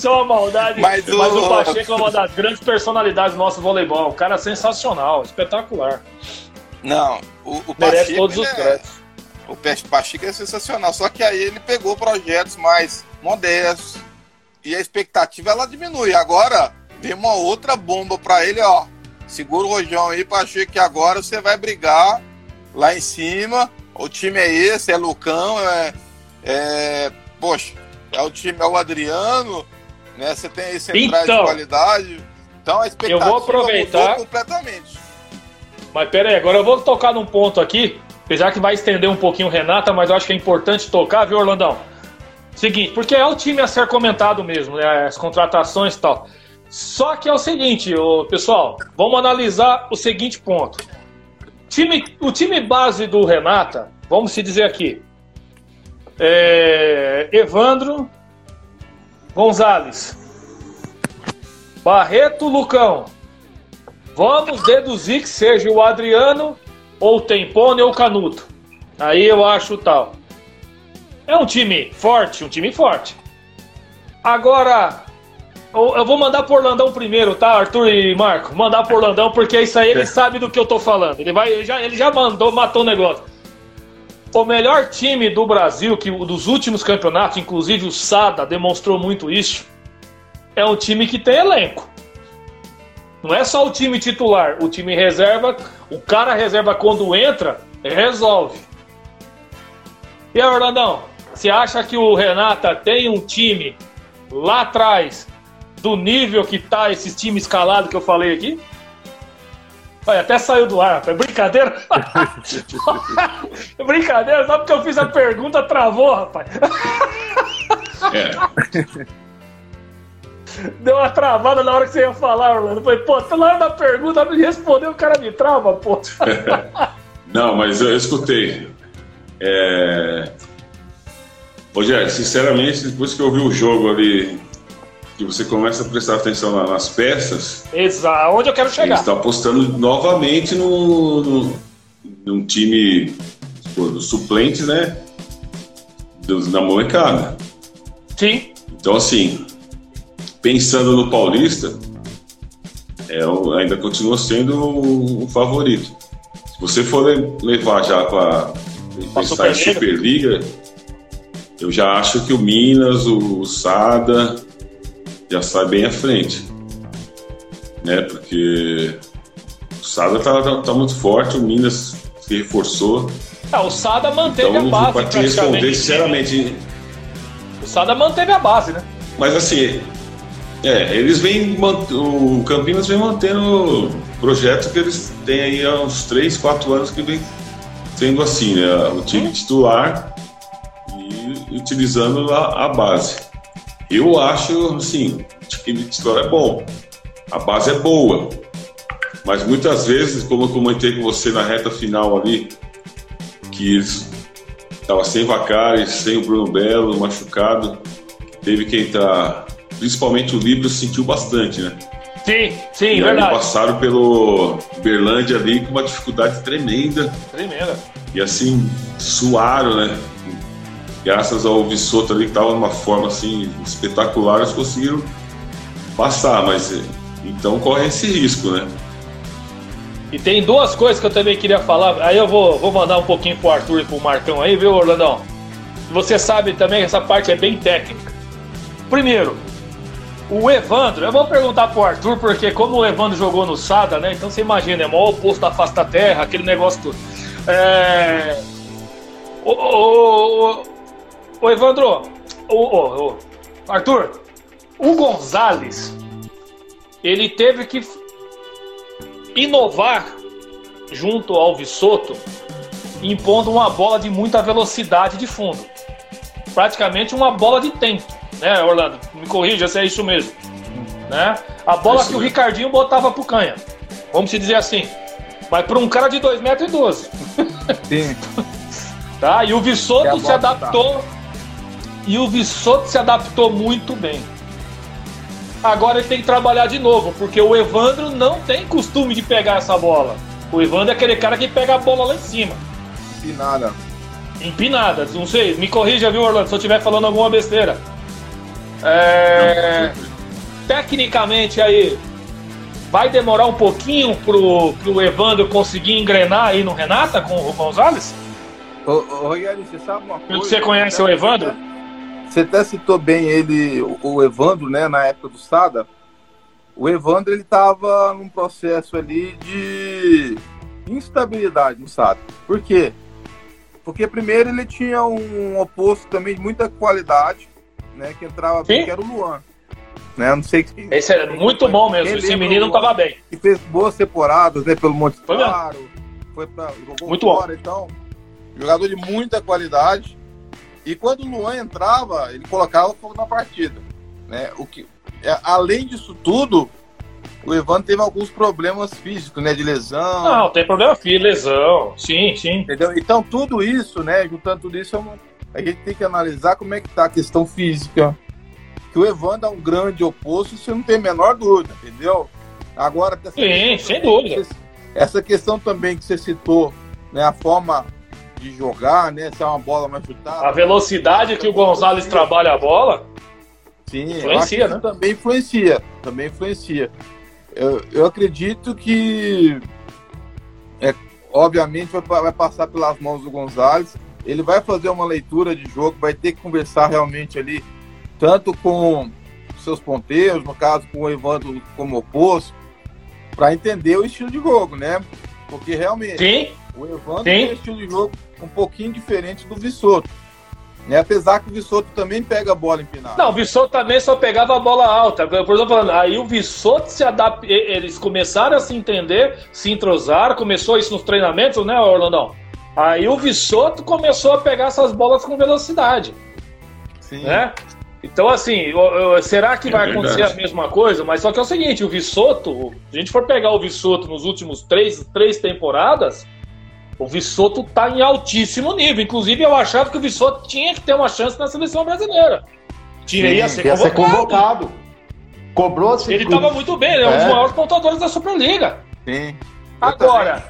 É uma maldade. Mas, mas o... o Pacheco é uma das grandes personalidades do nosso voleibol. Um cara sensacional, espetacular. Não, o, o Merece Pacheco, todos os é créditos. O Peste Pachica é sensacional. Só que aí ele pegou projetos mais modestos e a expectativa ela diminui. Agora vem uma outra bomba para ele, ó. Segura o rojão aí, Pacheco, que agora você vai brigar lá em cima. O time é esse, é Lucão, é, é poxa, é o time, é o Adriano, né? Você tem aí centrais então, de qualidade. Então a expectativa eu vou aproveitar completamente. Mas pera aí, agora eu vou tocar num ponto aqui Apesar que vai estender um pouquinho Renata, mas eu acho que é importante tocar, viu, Orlandão? Seguinte, porque é o time a ser comentado mesmo, né? As contratações e tal. Só que é o seguinte, ô, pessoal, vamos analisar o seguinte ponto. Time, o time base do Renata, vamos se dizer aqui, é Evandro Gonzalez, Barreto Lucão. Vamos deduzir que seja o Adriano ou o Tempone ou o Canuto. Aí eu acho tal. É um time forte, um time forte. Agora, eu vou mandar pro Orlandão primeiro, tá, Arthur e Marco? Mandar pro Orlandão, porque isso aí ele é. sabe do que eu tô falando. Ele, vai, ele, já, ele já mandou, matou o negócio. O melhor time do Brasil, que dos últimos campeonatos, inclusive o Sada demonstrou muito isso, é um time que tem elenco. Não é só o time titular, o time reserva, o cara reserva quando entra, resolve. E aí, Orlandão, você acha que o Renata tem um time lá atrás do nível que tá esse time escalado que eu falei aqui? Olha, até saiu do ar, rapaz. Brincadeira? Brincadeira, só porque eu fiz a pergunta, travou, rapaz. É. Deu uma travada na hora que você ia falar, Orlando. Falei, pô, tá na hora da pergunta, me respondeu, o cara me trava, pô. Não, mas eu escutei. É... Rogério, sinceramente, depois que eu vi o jogo ali que você começa a prestar atenção nas peças. Exato, onde eu quero chegar. Ele está apostando novamente no, no, num time dos suplentes, né? Na molecada. Sim. Então, assim, pensando no Paulista, é, ainda continua sendo o, o favorito. Se você for levar já para pensar em Superliga, eu já acho que o Minas, o Sada já sai bem à frente. Né? Porque o Sada tá, tá, tá muito forte, o Minas se reforçou. Ah, o Sada manteve então, a base. Para te responder, sinceramente. O Sada manteve a base, né? Mas assim, é, eles vêm. O Campinas vem mantendo projetos que eles têm aí há uns 3, 4 anos que vem sendo assim, né? O time hum. titular e utilizando a, a base. Eu acho, assim, o time titular é bom, a base é boa, mas muitas vezes, como eu comentei com você na reta final ali, que estava sem Vacari, sem o Bruno Belo, machucado, teve que entrar, principalmente o Libro sentiu bastante, né? Sim, sim, e verdade. passaram pelo Berlândia ali com uma dificuldade tremenda. Tremenda. E assim, suaram, né? graças ao Vissoto ali que estava numa forma assim espetacular, eles conseguiram passar, mas então corre esse risco, né? E tem duas coisas que eu também queria falar, aí eu vou, vou mandar um pouquinho pro Arthur e pro Marcão aí, viu, Orlandão? Você sabe também que essa parte é bem técnica. Primeiro, o Evandro, eu vou perguntar pro Arthur, porque como o Evandro jogou no Sada, né? Então você imagina, é o maior oposto da face da terra, aquele negócio todo. É... O, o, Evandro, ô, Arthur, o Gonzalez, ele teve que inovar junto ao Vissoto, impondo uma bola de muita velocidade de fundo. Praticamente uma bola de tempo, né, Orlando? Me corrija se é isso mesmo. Né? A bola que o Ricardinho botava pro canha. Vamos dizer assim. Mas para um cara de 2,12 metros. Sim. tá? E o Vissoto se adaptou. Tá e o Vissoto se adaptou muito bem. Agora ele tem que trabalhar de novo, porque o Evandro não tem costume de pegar essa bola. O Evandro é aquele cara que pega a bola lá em cima. Empinada. Empinada, não sei. Me corrija, viu, Orlando, se eu estiver falando alguma besteira. É... Tecnicamente aí, vai demorar um pouquinho pro, pro Evandro conseguir engrenar aí no Renata com o Gonzalez? Ô, ô você sabe uma coisa? Você conhece o Evandro? Você até citou bem ele, o Evandro, né, na época do Sada. O Evandro ele estava num processo ali de instabilidade no Sada. Por quê? Porque primeiro ele tinha um oposto também de muita qualidade, né, que entrava bem, que era o Luan. Né? Não sei que, Esse é muito bom mesmo, esse menino não estava bem. E fez boas temporadas, né, pelo Monte Claro. Foi para jogou muito fora, bom. então. Jogador de muita qualidade e quando o Luan entrava, ele colocava fogo na partida. Né? O que, é, além disso tudo, o Evandro teve alguns problemas físicos, né? De lesão. Não, tem problema físico, lesão. Sim, sim. Entendeu? Então, tudo isso, né? Juntando tudo isso, a gente tem que analisar como é que tá a questão física. Que o Evandro é um grande oposto, você não tem a menor dúvida, entendeu? Agora, sim, sem dúvida. Essa questão também que você citou, né? A forma de jogar, né? Se é uma bola mais chutada. A velocidade que o Gonzalez trabalha a bola. Sim, influencia, né? Também influencia. Também influencia. Eu, eu acredito que é, obviamente vai, vai, passar pelas mãos do Gonzalez. Ele vai fazer uma leitura de jogo, vai ter que conversar realmente ali, tanto com seus ponteiros, no caso com o Evandro como oposto, para entender o estilo de jogo, né? Porque realmente Sim. o Evandro Sim. tem um estilo de jogo um pouquinho diferente do Vissoto. Né? Apesar que o Vissoto também pega a bola empinada. Não, o Vissoto também só pegava a bola alta. Por exemplo, falando, aí o Vissoto se adapta. Eles começaram a se entender, se entrosaram, começou isso nos treinamentos, né, Orlandão? Aí o Vissoto começou a pegar essas bolas com velocidade, Sim. né? Então, assim, será que É vai verdade. acontecer a mesma coisa? Mas só que é o seguinte, o Vissoto, se a gente for pegar o Vissoto nos últimos três, três temporadas, o Vissoto tá em altíssimo nível. Inclusive, eu achava que o Vissoto tinha que ter uma chance na seleção brasileira. Tinha, ia ser Ia ser convocado. convocado. Cobrou-se. Ele estava muito bem, ele é um dos É. maiores pontuadores da Superliga. Sim. Agora,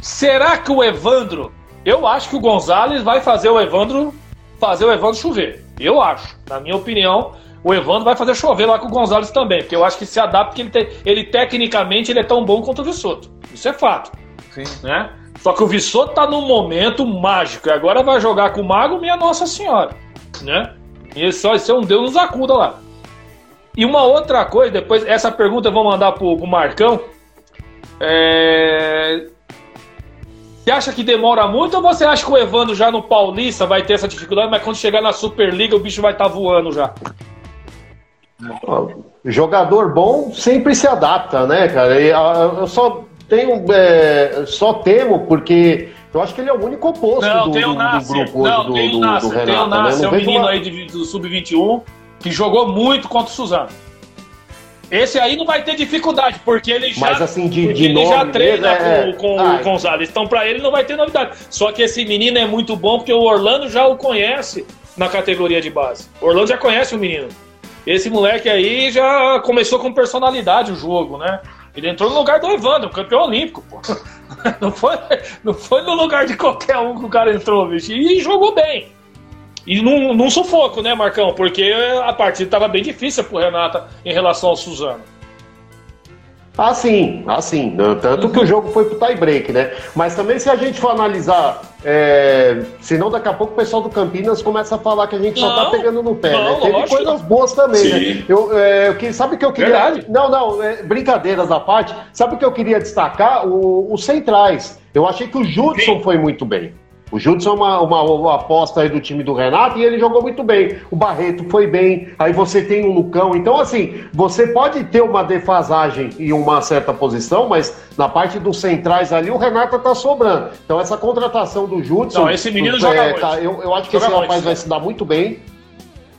será que o Evandro. Eu acho que o Gonzalez vai fazer o Evandro fazer o Evandro chover. Eu acho. Na minha opinião, o Evandro vai fazer chover lá com o Gonzalez também. Porque eu acho que se adapta, porque ele, te- ele tecnicamente ele é tão bom quanto o Vissoto. Isso é fato. Sim. Né? Só que o Vissoto tá num momento mágico. E agora vai jogar com o Mago, minha Nossa Senhora. Né? E só ser um Deus nos acuda lá. E uma outra coisa, depois, essa pergunta eu vou mandar pro, pro Marcão. É... Você acha que demora muito ou você acha que o Evandro já no Paulista vai ter essa dificuldade, mas quando chegar na Superliga o bicho vai estar voando já? Jogador bom sempre se adapta, né, cara? Ah, eu só tenho. é, só temo porque eu acho que ele é o único oposto Não, do, tem do- o do Nasser. grupo hoje Não, do, tem o do, Nasser. do Tem o Renato. né? Nasser, é um menino uma- aí de- do Sub-21 que jogou muito contra o Suzano. Esse aí não vai ter dificuldade, porque ele já, Mas assim, de, de ele nome já treina é- com, com Ah, o Gonzalez. Então, pra ele não vai ter novidade. Só que esse menino é muito bom, porque o Orlando já o conhece na categoria de base. O Orlando já conhece o menino. Esse moleque aí já começou com personalidade o jogo, né? Ele entrou no lugar do Evandro, campeão olímpico, pô. Não foi, não foi no lugar de qualquer um que o cara entrou, bicho. E jogou bem. E num, num sufoco, né, Marcão? Porque a partida estava bem difícil pro Renata em relação ao Suzano. Ah, sim, ah, sim. Tanto que o jogo foi pro tie break, né? Mas também se a gente for analisar, é... senão daqui a pouco o pessoal do Campinas começa a falar que a gente só Não, tá pegando no pé, não, né? Teve lógico. coisas boas também, Sim. né? Eu, é, eu sabe o que eu queria. Verdade. Não, não, é, brincadeiras à parte. Sabe o que eu queria destacar? O- os centrais. Eu achei que o Judson Sim. foi muito bem. O Judson é uma, uma, uma aposta aí do time do Renato e ele jogou muito bem. O Barreto foi bem. Aí você tem o Lucão. Então, assim, você pode ter uma defasagem em uma certa posição, mas na parte dos centrais ali o Renato tá sobrando. Então, essa contratação do Judson. Não, esse menino joga muito. tá, eu, eu acho que Joga esse muito, rapaz sim. vai se dar muito bem.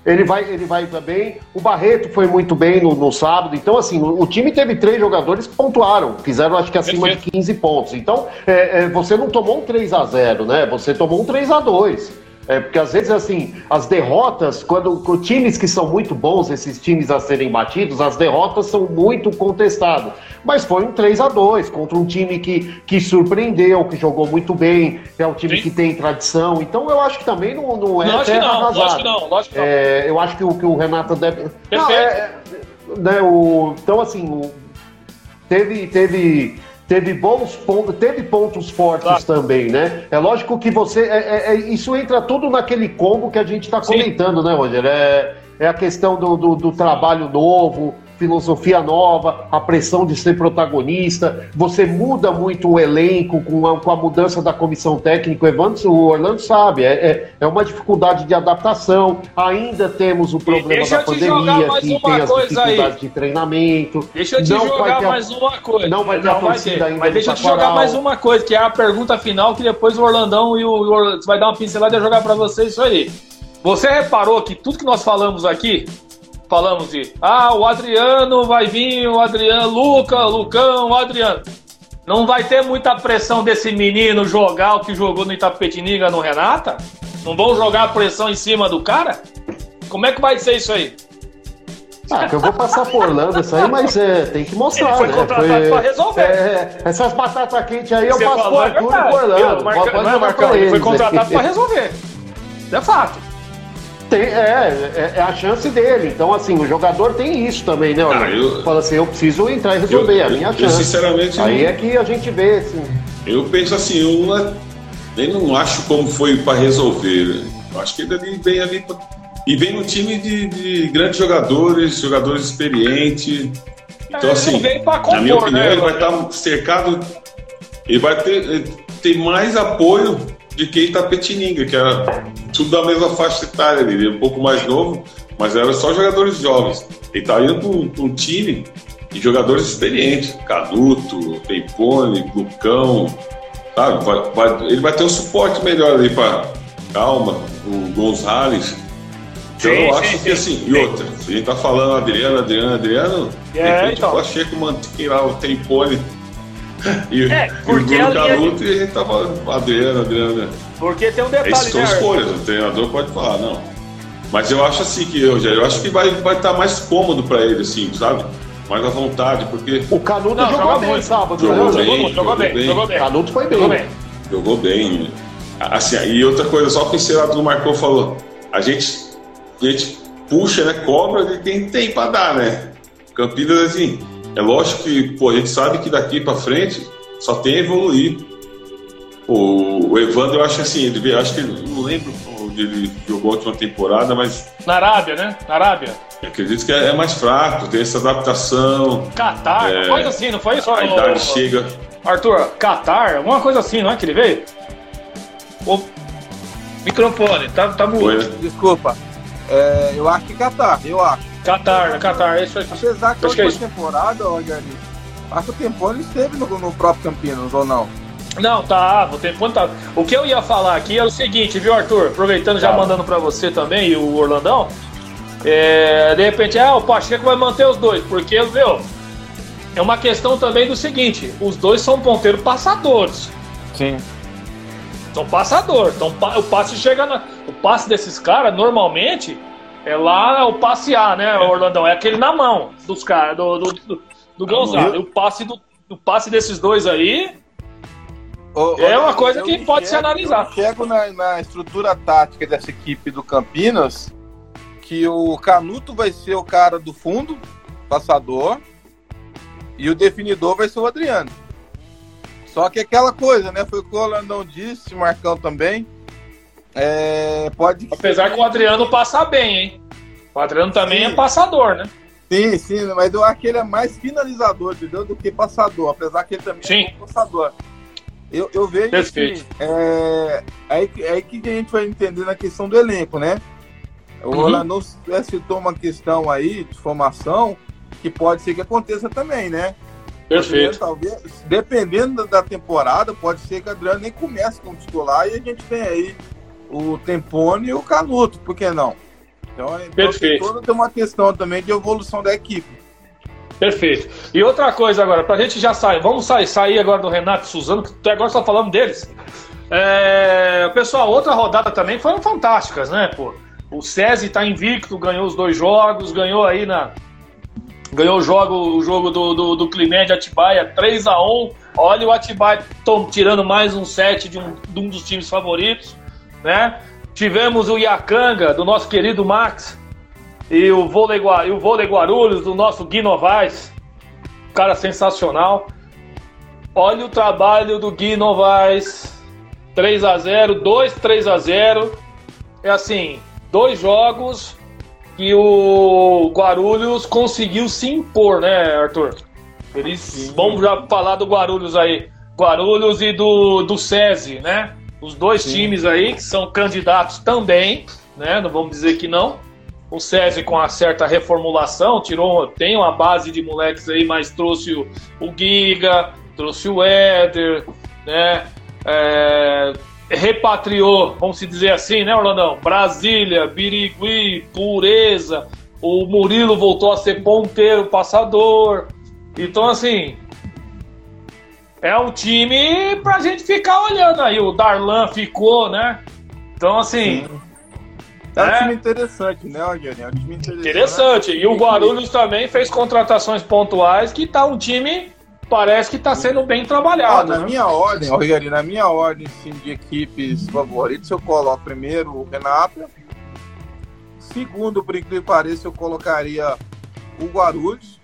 Ele vai, ele vai bem. O Barreto foi muito bem no, no sábado. Então, assim, o, o time teve três jogadores que pontuaram. Fizeram, acho que, acima Perfeito. de 15 pontos. Então, é, é, você não tomou um 3 a 0 né? Você tomou um 3 a 2 É, porque às vezes, assim, as derrotas, quando times que são muito bons, esses times a serem batidos, as derrotas são muito contestadas. Mas foi um 3 a 2 contra um time que, que surpreendeu, que jogou muito bem, que é um time Sim. que tem tradição. Então eu acho que também não, não é lógico que terra não, lógico que não, lógico não. É, eu acho que o que o Renato deve. Não, Perfeito. é, é, né, o, então, assim, o- teve, teve, teve bons pontos, teve pontos fortes Claro. também, né? É lógico que você. é- é- é- isso entra tudo naquele combo que a gente está comentando, né, Roger? É, é a questão do, do, do trabalho novo. Filosofia nova, a pressão de ser protagonista, você muda muito o elenco com a, com a mudança da comissão técnica. O, Evandro, o Orlando sabe, é, é, é uma dificuldade de adaptação. Ainda temos o problema da pandemia, que tem as coisa aí. dificuldades de treinamento. Deixa eu te Não vai jogar ter mais uma coisa. não vai ter a torcida ainda Mas deixa eu te jogar mais uma coisa, que é a pergunta final, que depois o Orlandão e o, o Or- vai dar uma pincelada e jogar pra você isso aí. Você reparou que tudo que nós falamos aqui, falamos de ah, o Adriano vai vir, o Adriano, Luca, Lucão, o Adriano. Não vai ter muita pressão desse menino jogar o que jogou no Itapetininga no Renata? Não vão jogar a pressão em cima do cara? Como é que vai ser isso aí? Ah, que eu vou passar por Orlando isso aí, mas é, tem que mostrar, Ele foi né? contratado pra resolver. é, essas batatas quentes aí eu Você passo falou, é Arthur e pro Orlando. Eu, Marca- Pode não é, Marcão, pra ele foi contratado para resolver. É fato. Tem, é, é, é a chance dele. Então, assim, o jogador tem isso também, né? Ah, eu- Fala assim, eu preciso entrar e resolver, Eu- é a minha eu, chance. sinceramente, Aí eu- é que a gente vê, assim. Eu penso assim, uma, nem não acho como foi para resolver. Eu acho que ele vem ali pra... e vem no time de, de, grandes jogadores, jogadores experientes. Então, é, assim, compor, na minha opinião, né, ele vai estar tá cercado. Ele vai ter, ter mais apoio de quem tá Petininga, que era tudo da mesma faixa etária ali, um pouco mais novo, mas era só jogadores jovens. Ele tá indo para um time de jogadores experientes, Canuto, Peipone, Lucão, sabe? Vai, vai, ele vai ter um suporte melhor ali para Calma, o Gonzalez. Então sim, eu acho sim, que sim, assim, e outra, a gente tá falando Adriano, Adriano, Adriano, é, então. o Pacheco mantém lá o Tempone e, é, porque e o Bruno Canuto e gente tava Adriano, Adriano. Porque tem um detalhe, Esses são né, escolhas, o treinador pode falar, não. Mas eu acho assim que, Rogério, eu acho que vai estar vai tá mais cômodo para ele, assim, sabe? Mais à vontade, porque. O Canuto não, jogou bem muito. sábado, jogou, né? bem, jogou, bem, bem, jogou bem. Canuto foi bem. Jogou bem. Jogou bem. Assim, e outra coisa, só que o Cerato do Marcou falou, a gente, a gente puxa, né, cobra de quem tem para dar, né? Campinas, assim, é lógico que, pô, a gente sabe que daqui para frente só tem a evoluir. O, o Evandro, eu acho assim, ele, acho que ele, não lembro onde ele jogou a última temporada, mas. Na Arábia, né? Na Arábia. Acredito que é, é mais fraco, tem essa adaptação. Catar, é, coisa assim, não foi isso? A idade chega. Arthur, Catar, alguma coisa assim, não é que ele veio? O microfone, tá, tá mudo. Né? Desculpa. É, eu acho que Catar, eu acho. Catar, Catar, é isso aí. Apesar que a última é temporada, Rogério, acho que o Tempone esteve no, no próprio Campinas, ou não? Não, tá, o Tempone tá. O que eu ia falar aqui é o seguinte, viu, Arthur? Aproveitando, já tá. mandando para você também e o Orlandão. É, de repente, ah, o Pacheco vai manter os dois, porque, viu? É uma questão também do seguinte: os dois são ponteiros passadores. Sim. São passadores. Então o passe chega na. O passe desses caras, normalmente, é lá o passe A, né, Orlandão? É aquele na mão dos caras, do, do, do, do Gonzalo. O passe, do, o passe desses dois aí. é uma coisa que pode se analisar. Eu chego na, na estrutura tática dessa equipe do Campinas que o Canuto vai ser o cara do fundo, passador, e o definidor vai ser o Adriano. Só que aquela coisa, né? Foi o que o Holandão disse, Marcão também. É, pode Apesar que o Adriano passa bem, hein? O Adriano também sim. é passador, né? Sim, sim, mas eu acho que ele é mais finalizador, entendeu? Do que passador, apesar que ele também sim. é um passador. Eu, eu vejo Perfeito. que é, aí, aí que a gente vai entender na questão do elenco, né? O uhum. Holandão citou uma questão aí de formação que pode ser que aconteça também, né? Perfeito. Talvez, dependendo da temporada, pode ser que a Adriano nem comece como titular e a gente tem aí o Tempone e o Canuto, por que não? Então, então Perfeito. Tem, tem uma questão também de evolução da equipe. Perfeito. E outra coisa agora, pra gente já sair, vamos sair, sair agora do Renato e Suzano, que agora só falando deles. É, pessoal, outra rodada também foram fantásticas, né, pô? O SESI tá invicto, ganhou os dois jogos, ganhou aí na, Ganhou o jogo, o jogo do, do, do Climente Atibaia 3 a 1 Olha o Atibaia tirando mais um set de um, de um dos times favoritos. Né? Tivemos o Iacanga, do nosso querido Max, e o vôlei, e o vôlei Guarulhos, do nosso Gui Novaes. Cara sensacional. Olha o trabalho do Gui Novaes. 3 a 0 2 3 a 0 É assim, dois jogos que o Guarulhos conseguiu se impor, né, Arthur? Eles vamos já falar do Guarulhos aí. Guarulhos e do, do SESI, né? Os dois Sim. times aí que são candidatos também, né? Não vamos dizer que não. O SESI com uma certa reformulação, tirou, tem uma base de moleques aí, mas trouxe o, o Giga, trouxe o Éder, né? É, repatriou, vamos dizer assim, né, Orlandão? Brasília, Birigui, Pureza. O Murilo voltou a ser ponteiro, passador. Então, assim, é um time pra gente ficar olhando aí. O Darlan ficou, né? Então, assim. Sim. É um é. time interessante, né, Rogério? É um time interessante. Interessante. E o Guarulhos também fez contratações pontuais que tá um time parece que está sendo bem trabalhado. Ah, na né? minha ordem, Rogério, na minha ordem sim, de equipes favoritas, eu coloco primeiro o Renato. Segundo, por incrível que pareça, eu colocaria o Guarulhos.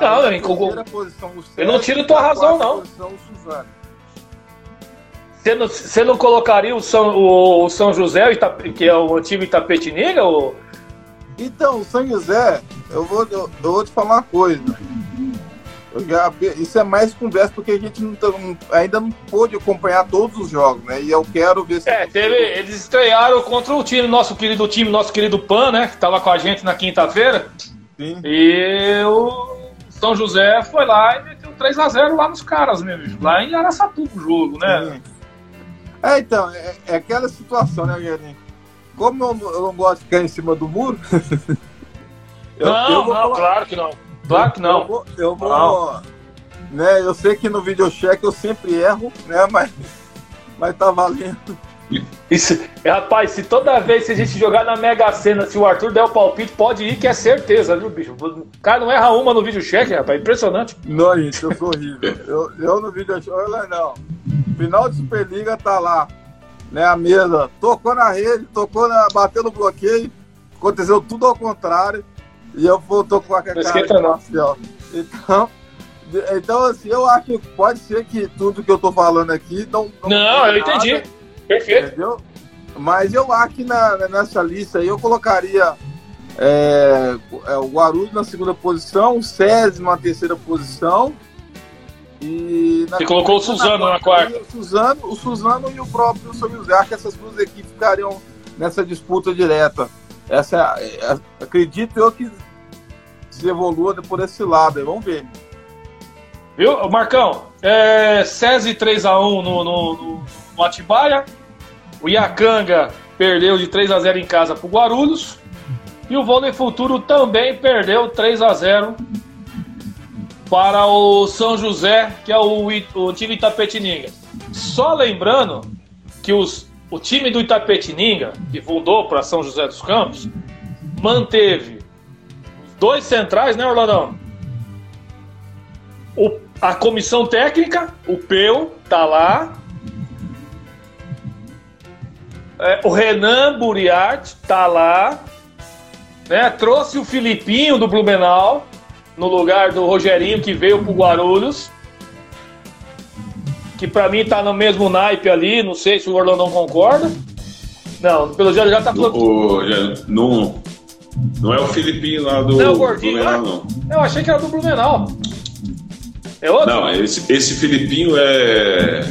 Não, eu, posição, eu não tiro tua razão, não. Posição, Você não, você não colocaria o São, o, o São José, que é o antigo Itapetininga? Ou... Então, o São José, eu vou, eu, eu vou te falar uma coisa. Já, isso é mais conversa porque a gente não, tá, ainda não pôde acompanhar todos os jogos, né? E eu quero ver se. É, teve, eles estrearam contra o time, nosso querido time, nosso querido Pan, né? Que tava com a gente na quinta-feira. Sim. E o São José foi lá e meteu 3x0 lá nos caras mesmo, lá em Araçatuba o jogo, né? Sim. É, então, é, é aquela situação, né, Guilherme? Como eu, eu, não gosto de ficar em cima do muro. eu, não, eu não, claro que não. Claro que não. Eu vou. Eu, vou, né, eu sei que no videocheck eu sempre erro, né? Mas, mas tá valendo. Isso, rapaz, se toda vez que a gente jogar na Mega Sena, se o Arthur der o palpite, pode ir, que é certeza, viu, bicho? O cara não erra uma no videocheck, rapaz, impressionante. Não, gente, eu sou horrível. eu, eu no videocheck, olha não. Final de Superliga tá lá, né? A mesa tocou na rede, tocou na. bateu no bloqueio, aconteceu tudo ao contrário. E eu tô com a cara de Então, então, assim, eu acho que pode ser que tudo que eu tô falando aqui não. Não, não eu nada, entendi. Perfeito. Entendeu? Mas eu acho que na, nessa lista aí eu colocaria é, é, o Guarulhos na segunda posição, o SESI na terceira posição. E Você colocou o Suzano na, quarta. O Suzano, o Suzano e o próprio São José. Que essas duas equipes ficariam nessa disputa direta. Essa, é, é, acredito eu que se evolua por esse lado. Vamos ver. Viu, Marcão? É, SESI 3x1 no, no, no, Atibaia. O Iacanga perdeu de 3 x 0 em casa para o Guarulhos. E o Vôlei Futuro também perdeu 3 x 0 para o São José, que é o, o time Itapetininga. Só lembrando que os o time do Itapetininga, que fundou para São José dos Campos, manteve dois centrais, né, Orlandão? O, a comissão técnica, o Peu, tá lá. É, o Renan Buriart tá lá. Né? Trouxe o Filipinho do Blumenau no lugar do Rogerinho que veio pro Guarulhos que para mim tá no mesmo naipe ali, não sei se o Orlando não concorda. Não, pelo jeito já tá falando. Já, não, não é o Filipinho lá do, não, é o gordinho, Blumenau, não. Eu achei que era do Blumenau. É outro? Não, esse, esse Filipinho é.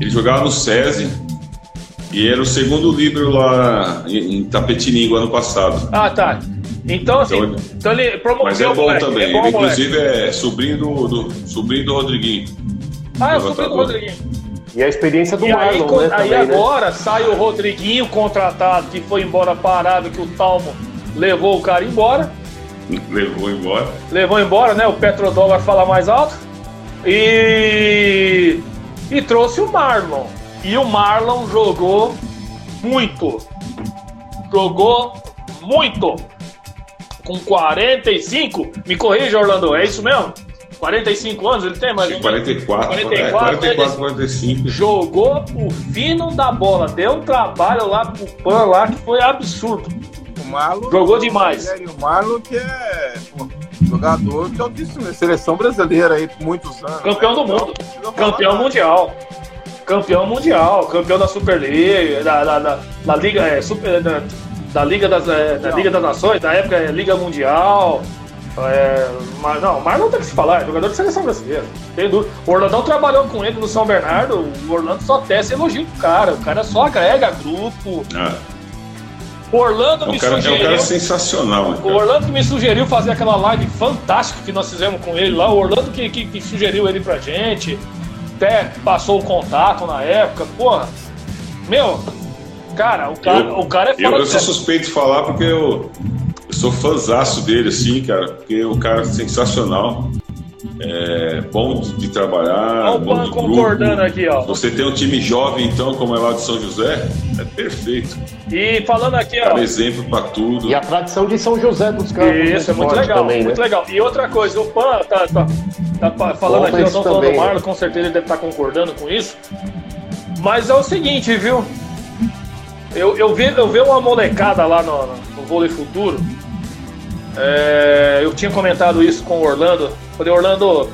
Ele jogava no SESI e era o segundo livro lá em Tapetiningo ano passado. Ah, tá. Então, assim, então, então ele promoveu. Mas é bom moleque, também. É bom, ele, inclusive, é sobrinho do, do, sobrinho do Rodriguinho. Ah, eu fui do Rodriguinho. E a experiência do e Marlon, aí, né? Aí também, né? agora né? sai o Rodriguinho contratado, que foi embora parado, que o Talmo levou o cara embora. Levou embora. Levou embora, né? O petrodólar fala mais alto. E. E trouxe o Marlon. E o Marlon jogou muito. Jogou muito. Com 45. Me corrija, Orlando, é isso mesmo? 45 anos ele tem, mas. 44, 44, 44 45. Jogou o fino da bola, deu um trabalho lá pro Pan lá que foi absurdo. Marlon. Jogou demais. É, o Marlon que é pô, jogador que é altíssimo, né? seleção brasileira aí por muitos anos. Campeão né? do mundo. Campeão mundial. Campeão mundial, campeão da Superliga, da, da, da, da Liga. É, super, da, da Liga das, é, da Liga das Nações, da época é Liga Mundial. É, mas não, o Marlon tem que se falar, é jogador de seleção brasileira. O Orlandão trabalhou com ele no São Bernardo, o Orlando só testa elogio pro cara. O cara só agrega grupo. Ah. O Orlando é me cara, sugeriu. É um cara sensacional. O Orlando que me sugeriu fazer aquela live fantástica que nós fizemos com ele lá. O Orlando que, que, que sugeriu ele pra gente. Até passou o contato na época. Porra, meu, cara, o cara, eu, o cara é fora Eu, eu sou suspeito de falar porque eu, eu sou fãzaço dele, assim, cara, porque o cara é sensacional. É bom de, de trabalhar. Olha o Pan concordando grupo. aqui, ó. Você tem um time jovem, então, como é lá de São José, é perfeito. E falando aqui, cara, ó. exemplo para tudo. E a tradição de São José dos Campos. Isso, é muito legal, também, muito né? legal. E outra coisa, o Pan tá, tá, tá falando aqui, nós estamos falando do Marlon, com certeza ele deve estar tá concordando com isso. Mas é o seguinte, viu? Eu, eu, vi, eu vi uma molecada lá no, no Vôlei Futuro é, eu tinha comentado isso com o Orlando. Falei, Orlando,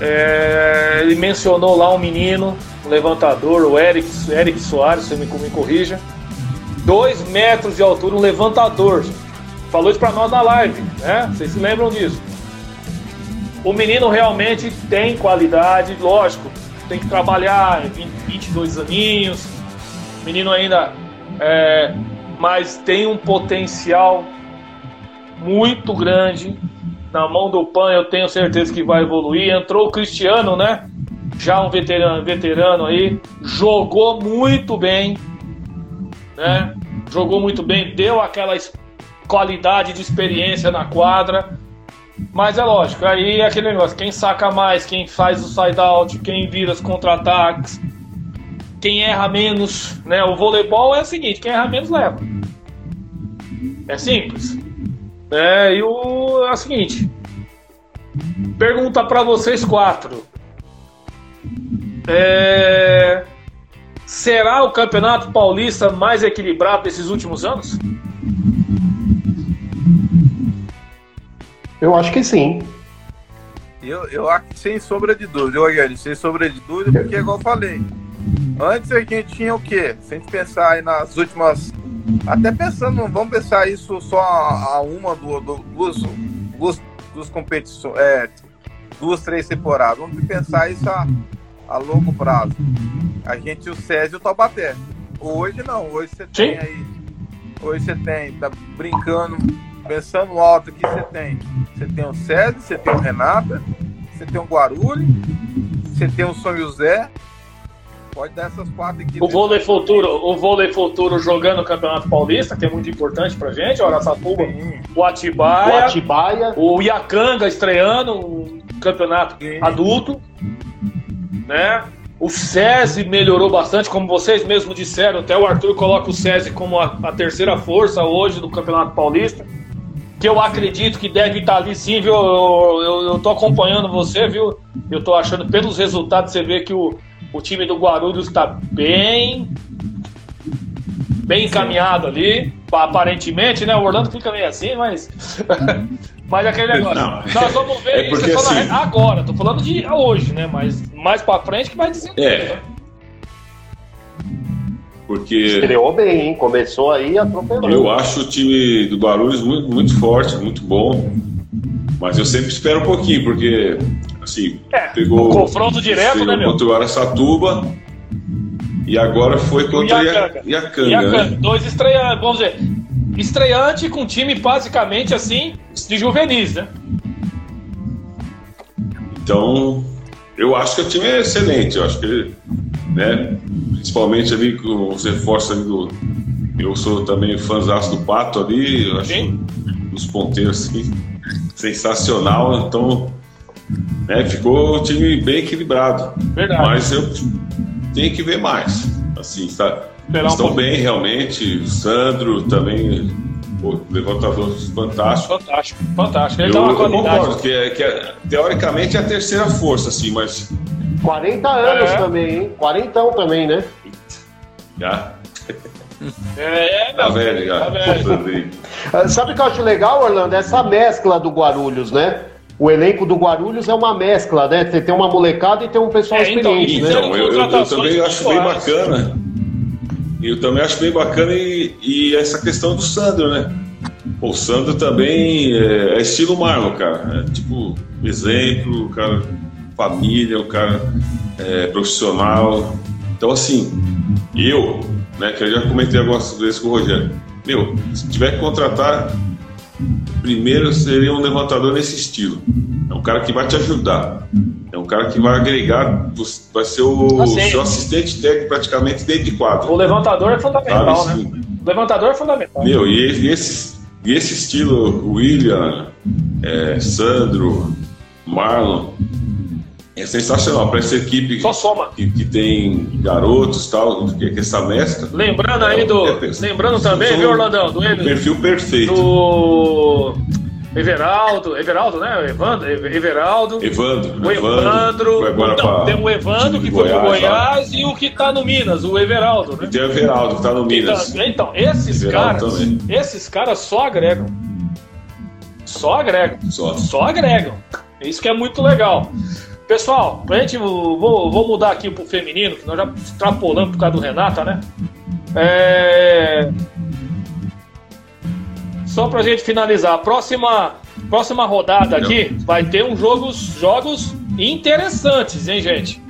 é, ele mencionou lá um menino levantador, o Eric, Eric Soares, você me, me corrija. 2 metros de altura, um levantador. Falou isso pra nós na live, né? Vocês se lembram disso? O menino realmente tem qualidade, lógico, tem que trabalhar, 20, 22 aninhos, menino ainda, é, mas tem um potencial muito grande. Na mão do PAN eu tenho certeza que vai evoluir. Entrou o Cristiano, né? Já um veterano, veterano aí, jogou muito bem, né? Jogou muito bem, deu aquela qualidade de experiência na quadra. Mas é lógico, aí é aquele negócio, quem saca mais, quem faz o side-out, quem vira os contra-ataques, quem erra menos, né? O voleibol é o seguinte, quem erra menos leva. É simples. É, e o, é o seguinte, pergunta para vocês quatro. É, será o Campeonato Paulista mais equilibrado desses últimos anos? Eu acho que sim. Eu, eu acho sem sombra de dúvida, eu, sem sombra de dúvida, porque igual eu falei, antes a gente tinha o quê? Se a gente pensar aí nas últimas. Até pensando, vamos pensar isso só a, uma, duas, duas, duas, duas competições, é, duas, três temporadas. Vamos pensar isso a, a longo prazo. A gente, o César e o Taubaté. Hoje não, hoje você tem aí. Hoje você tem, tá brincando pensando alto aqui, você tem. Você tem o César, você tem o Renata, você tem o Guarulho, você tem o São José. Pode dar essas quatro aqui. O vôlei futuro, o vôlei futuro jogando o Campeonato Paulista, que é muito importante pra gente, o Araçatuba, o Atibaia, o Atibaia, o Iacanga estreando o campeonato Sim. adulto, né? O SESI melhorou bastante, como vocês mesmos disseram. Até o Arthur coloca o SESI como a, a terceira força hoje do Campeonato Paulista que eu acredito que deve estar ali sim, viu? Eu, eu, eu tô acompanhando você, viu? Eu tô achando, pelos resultados, você vê que o, o time do Guarulhos está bem. Bem encaminhado ali, aparentemente, né? O Orlando fica meio assim, mas. mas aquele negócio. Não, nós vamos ver é porque, isso assim, agora, tô falando de hoje, né? Mas mais pra frente que vai dizer. É. Né? Porque. Estreou bem, hein? Começou aí atropelando. Eu acho o time do Guarulhos muito, muito forte, muito bom. Mas eu sempre espero um pouquinho, porque, assim, é, pegou. Um confronto direto, né, meu? Contra o Araçatuba. E agora foi contra o Iacanga. Iacanga, Iacanga. Né? Dois estreantes, vamos dizer. Estreante com time basicamente assim, de juvenis, né? Então, eu acho que o time é excelente. Eu acho que, né? Principalmente ali com os reforços ali do. Eu sou também fãzaço do Pato ali, eu acho Sim. os ponteiros assim, sensacional. Então, né, ficou o time bem equilibrado. Verdade. Mas eu tenho que ver mais. Assim, tá, estão bem realmente. O Sandro também Pô, levantador fantástico. Fantástico, fantástico. Ele eu, dá uma qualidade. concordo, que, é, que é, teoricamente é a terceira força, assim, mas 40 anos é. também, hein? 40 também, né? Já. É, tá velho já. Tá velho. Ah, sabe o que eu acho legal, Orlando? Essa mescla do Guarulhos, né? O elenco do Guarulhos é uma mescla, né? Você tem uma molecada e tem um pessoal é, então, experiente, então, né? Então, eu, eu, eu também acho bem bacana. Eu também acho bem bacana e, e essa questão do Sandro, né? O Sandro também é, é estilo Marlon, cara. É, tipo, exemplo, cara família, o cara é, profissional. Então, assim, eu, né, que eu já comentei algumas vezes com o Rogério, meu, se tiver que contratar, primeiro seria um levantador nesse estilo. É um cara que vai te ajudar. É um cara que vai agregar, vai ser o assim, seu assistente técnico praticamente dentro de quadro. O levantador é fundamental, Sabe, né? O levantador é fundamental. Meu, e esse, e esse estilo, William, é, Sandro, Marlon, é sensacional para essa equipe Só soma. Que, que tem garotos tal, que, que essa mescla. Lembrando aí do. É, lembrando também, viu, Orlandão? Do perfil perfeito. Do. Everaldo, Everaldo, né? Evandro, Everaldo. Evandro. O Evandro. Agora então, tem o Evandro que foi Goiás, pro Goiás e o que tá no Minas, o Everaldo, né? E tem o Everaldo que tá no Minas. Então, então esses Everaldo caras, também. esses caras só agregam. Só agregam. Só. Só agregam. Isso que é muito legal. Pessoal, pra gente, vou, vou mudar aqui pro feminino, que nós já extrapolamos por causa do Renata, né? É... Só pra gente finalizar, a próxima, próxima rodada aqui vai ter uns jogos, jogos interessantes, hein, gente?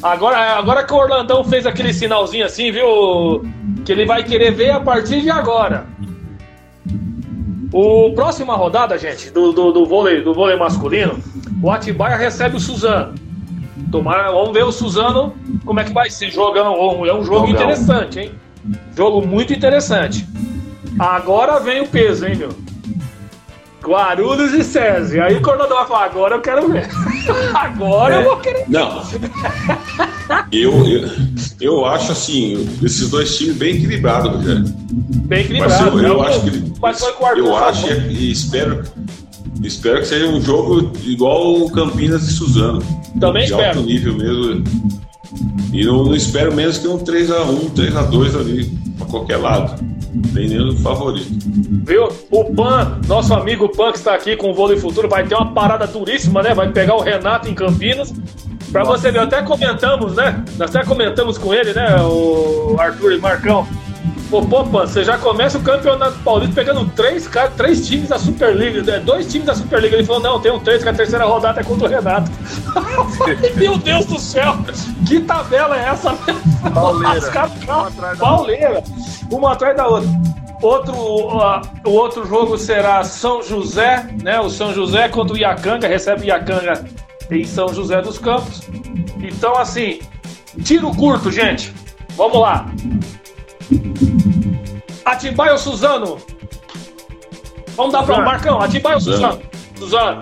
Agora, agora que o Orlandão fez aquele sinalzinho assim, viu? Que ele vai querer ver a partir de agora. O próxima rodada, gente, do, do, do, vôlei, do vôlei masculino, o Atibaia recebe o Suzano. Tomara, vamos ver o Suzano como é que vai ser jogando. É um jogo interessante, hein? Jogo muito interessante. Agora vem o peso, hein, meu? Guarulhos e SESI. Aí o Coronador vai falar, agora eu quero ver. agora é. eu vou querer Não. Eu, eu, eu acho assim, esses dois times bem equilibrados, Rogério. Bem equilibrados. Mas eu, eu acho que. Mas foi com o eu acho e, e espero. Espero que seja um jogo igual o Campinas e Suzano. Também de espero. alto nível mesmo. E não, não espero menos que um 3x1, 3x2 ali, pra qualquer lado. Nem nenhum favorito. Viu? O Pan, nosso amigo Pan que está aqui com o Vôlei Futuro, vai ter uma parada duríssima, né? Vai pegar o Renato em Campinas. Pra você ver, até comentamos, né? Nós até comentamos com ele, né? O Arthur e Marcão. Pô, Pan, você já começa o campeonato paulista pegando três, três times da Superliga, né? dois times da Superliga. Ele falou: não, tem um três, que a terceira rodada é contra o Renato. Meu Deus do céu! Que tabela é essa? Pauleira. Uma Pauleira. Uma atrás da outra. Outro, uh, o outro jogo será São José, né? O São José contra o Iacanga, recebe o Iacanga em São José dos Campos. Então, assim, tiro curto, gente. Vamos lá. Atibaia ou Suzano? Vamos dar para o Marcão. Atibaia ou Suzano? Suzano.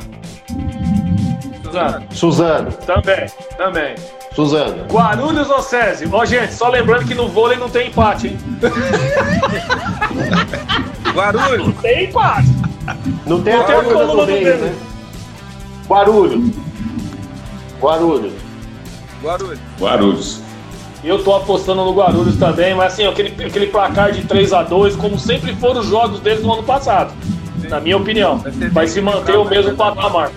Suzano. Suzano. Também, também. Suzano. Guarulhos ou SESI? Ó, gente, só lembrando que no vôlei não tem empate, hein? Guarulhos. Não tem empate. Não tem até a coluna do né? Guarulhos. Guarulhos. Guarulhos. Guarulhos. Eu tô apostando no Guarulhos também, mas assim, aquele, aquele placar de 3 a 2 como sempre foram os jogos deles no ano passado. Sim. Na minha opinião. Vai se manter o mesmo patamar.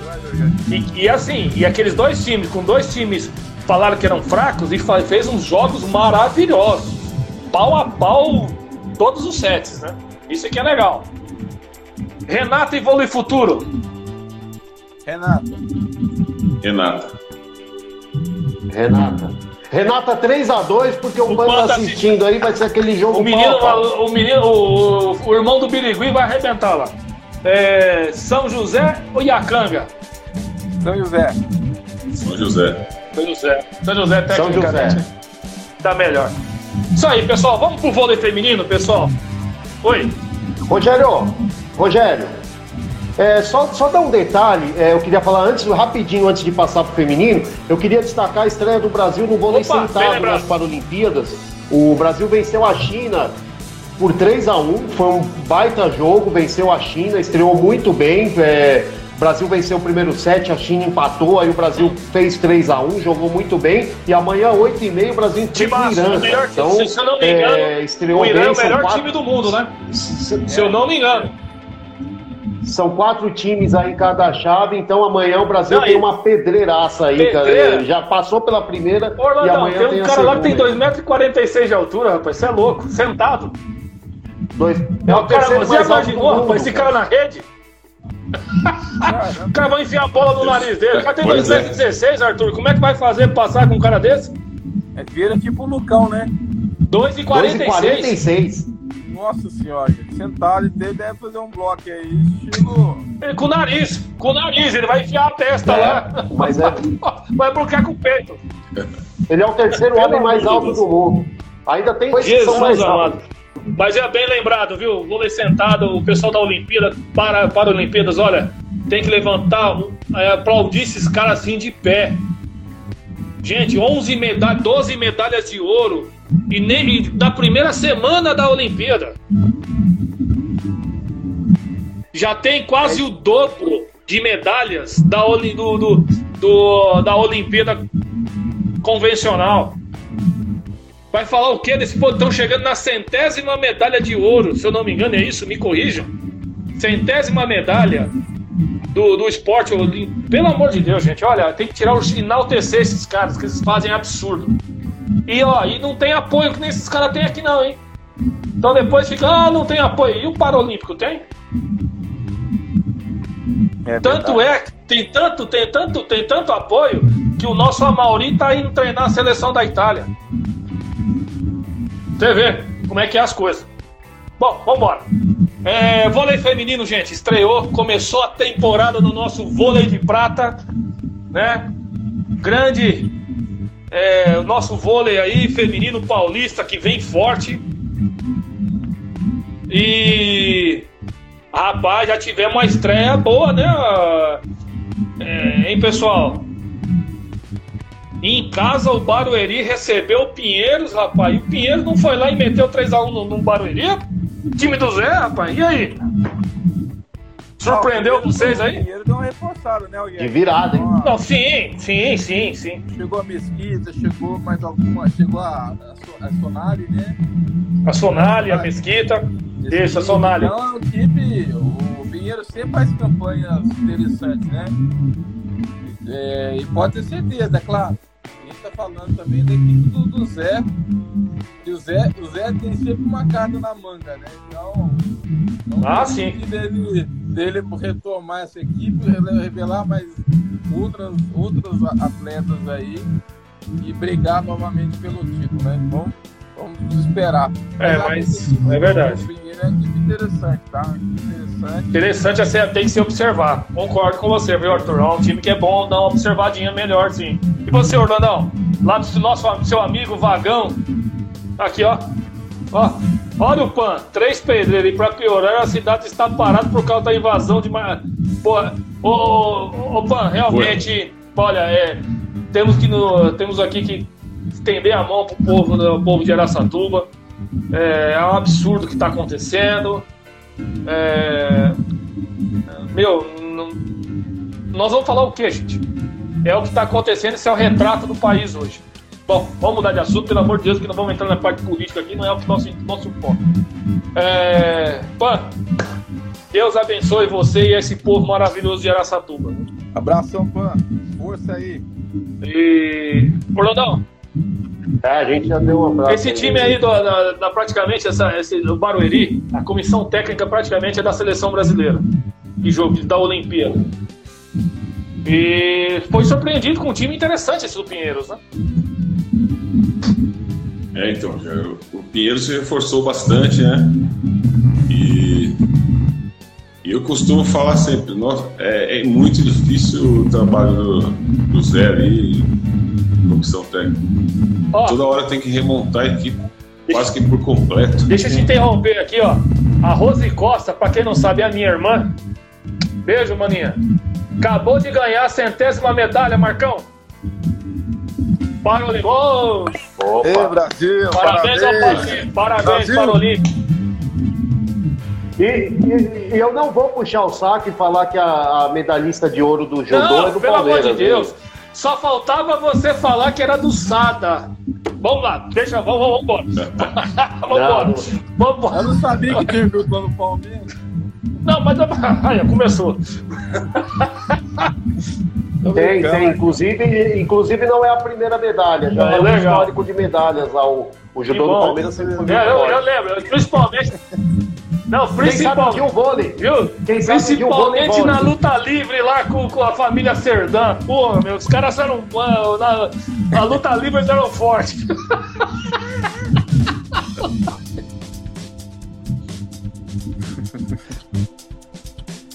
E, e assim, e aqueles dois times, com dois times falaram que eram fracos e fez uns jogos maravilhosos. Pau a pau, todos os sets, né? Isso aqui é legal. Renata e vôlei futuro. Renata. Renata. Renata. Renata 3x2, porque o, o tá assistindo aí, vai ser aquele jogo o menino, o, menino o, o, irmão do Birigui vai arrebentar lá. É, São José ou Iacanga? São José. São José. São José. São José São José. Tá melhor. Isso aí, pessoal. Vamos pro vôlei feminino, pessoal? Oi. Rogério, Rogério, é, só, só dar um detalhe, é, eu queria falar antes, rapidinho, antes de passar para o feminino, eu queria destacar a estreia do Brasil no vôlei Opa, sentado nas Paralimpíadas. O Brasil venceu a China por 3 a 1 foi um baita jogo, venceu a China, estreou muito bem. É, o Brasil venceu o primeiro set, a China empatou, aí o Brasil fez 3 a 1 jogou muito bem. E amanhã, 8h30, o Brasil enfrenta o Irã. Melhor, então, se, se eu não me engano, é, estreou o Irã bem, é o melhor quatro... time do mundo, né? Se, se eu não me engano. São quatro times aí em cada chave, então amanhã o Brasil não, tem uma pedreiraça aí, pedreira. cara. Já passou pela primeira Orlandão, e amanhã tem um tem cara lá que tem 2,46m de altura, rapaz. Você é louco, sentado. Dois. É o, cara, você imaginou, rapaz, esse cara na rede? o cara vai enfiar a bola no nariz dele. O cara tem 2,16m, é. Arthur. Como é que vai fazer passar com um cara desse? É vira tipo o Lucão, né? 2,46. Nossa senhora, sentado e deve fazer um bloco aí, estilo. Com o nariz, com o nariz, ele vai enfiar a testa é, lá. Mas é. Vai bloquear com o peito. Ele é o terceiro homem mais alto do mundo. Ainda tem dois que são mais altos. Mas é bem lembrado, viu? Vôlei sentado, o pessoal da Olimpíada, para, para Olimpíadas, olha, tem que levantar, é, aplaudir esses caras assim de pé. Gente, 11 medalhas, 12 medalhas de ouro, e nem da primeira semana da Olimpíada. Já tem quase o dobro de medalhas da, do, do, do, da Olimpíada convencional. Vai falar o quê desse Estão chegando na centésima medalha de ouro, se eu não me engano, é isso? Me corrijam. Centésima medalha do, do esporte. Pelo amor de Deus, gente, olha, tem que tirar o enaltecer esses caras, que eles fazem absurdo. E ó, e não tem apoio que nem esses caras têm aqui não, hein? Então depois fica, ah, não tem apoio. E o Paralímpico tem? É tanto é, tem tanto, tem tanto, tem tanto apoio que o nosso Amauri tá indo treinar a seleção da Itália. Você vê como é que é as coisas. Bom, vambora. É, vôlei feminino, gente, estreou, começou a temporada no nosso vôlei de prata, né? Grande, é, o nosso vôlei aí, feminino paulista, que vem forte. E, rapaz, já tivemos uma estreia boa, né? É, hein, pessoal? em casa o Barueri recebeu o Pinheiros, rapaz. E o Pinheiros não foi lá e meteu 3x1 no, no Barueri? Time do Zé, rapaz. E aí? Surpreendeu vocês aí? O Pinheiro deu uma reforçada, né, De virada, hein? Não, sim, sim, sim, sim. Chegou a Mesquita, chegou mais alguma. Chegou a, a, a Sonali, né? A Sonali, a Mesquita. Isso, a Sonali. Então, o time, o Pinheiro sempre faz campanhas interessantes, né? É, e pode ter certeza, é claro falando também da equipe do, do Zé. E o Zé, o Zé tem sempre uma carta na manga, né? Então, não ah, sim. Dele, dele retomar essa equipe, revelar mais outras, outros atletas aí e brigar novamente pelo título, né? Vamos, vamos esperar. É, mas, mas é verdade. É interessante, tá? Interessante. Interessante é tem que se observar. Concordo com você, viu, Arthur? É um time que é bom dar uma observadinha melhor, sim. E você, Orlandão? Lá do nosso seu amigo Vagão. Aqui, ó. Ó. Olha o PAN, três pedreiros. E pra piorar, a cidade está parada por causa da invasão de. Pô, ô, ô, ô, PAN, realmente, Foi. olha, é, temos, que no, temos aqui que estender a mão pro povo, pro povo de Araçatuba. É, é um absurdo o que está acontecendo. É, meu, não, nós vamos falar o que, gente? É o que está acontecendo, esse é o retrato do país hoje. Bom, vamos mudar de assunto, pelo amor de Deus, que não vamos entrar na parte política aqui, não é o nosso, nosso foco. É, Pan, Deus abençoe você e esse povo maravilhoso de Araçatuba. Abração, Pan. Força aí. E. Orlandão. É, a gente já deu um abraço. Esse time aí, do, da, da, praticamente, essa, esse, o Barueri, a comissão técnica praticamente é da seleção brasileira. De jogo, da Olimpíada. E foi surpreendido com um time interessante esse do Pinheiros, né? É, então, o Pinheiros se reforçou bastante, né? E, e eu costumo falar sempre, nossa, é, é, muito difícil o trabalho do, do Zé ali, comissão técnica. Oh. Toda hora tem que remontar a equipe quase que por completo. Deixa eu te interromper aqui, ó. A Rose Costa, pra quem não sabe, é a minha irmã. Beijo, maninha. Acabou de ganhar a centésima medalha, Marcão. Para o Olímpico. Opa. Ei, Brasil, parabéns, parabéns. Parabéns para o Olímpico. E, e, e, eu não vou puxar o saco e falar que a, a medalhista de ouro do judô não, é do pelo Palmeiras. Pelo amor de Deus. Só faltava você falar que era do Sada. Vamos lá, deixa, vamos, vamos embora. vamos embora. Vamos embora. Eu não sabia que tinha judô no Palmeiras. Não, mas aí, começou. Tem, tem. Inclusive, inclusive não é a primeira medalha, já é, é um histórico de medalhas lá. O, o judô do Palmeiras sempre foi muito é, eu, eu, lembro, principalmente. Não, principalmente. o vôlei. Viu? Quem principalmente na luta livre lá com, com a família Serdã. Porra, meu, os caras eram. Na, na luta livre eles eram fortes.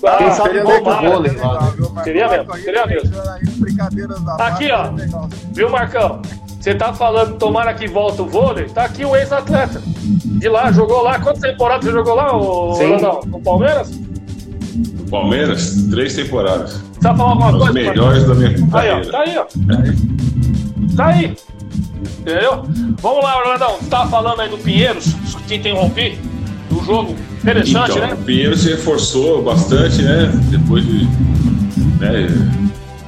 Ah, Quem sabe seria legal, vôlei lá. Seria mesmo, seria mesmo. Aqui, ó. Viu, Marcão? Você tá falando, tomara que volta o vôlei? Tá aqui o ex-atleta. De lá, jogou lá. Quantas temporadas você jogou lá, ô, Ronaldão? No Palmeiras? No Palmeiras? Três temporadas. Tá falando alguma coisa? Os melhores da minha carreira. Aí, ó. Tá aí, ó. Tá aí. Entendeu? Vamos lá, Orlandão. Você tava falando aí do Pinheiros, que interrompi, do jogo Interessante, então, né? O Pinheiro se reforçou bastante, né? Depois de. Né,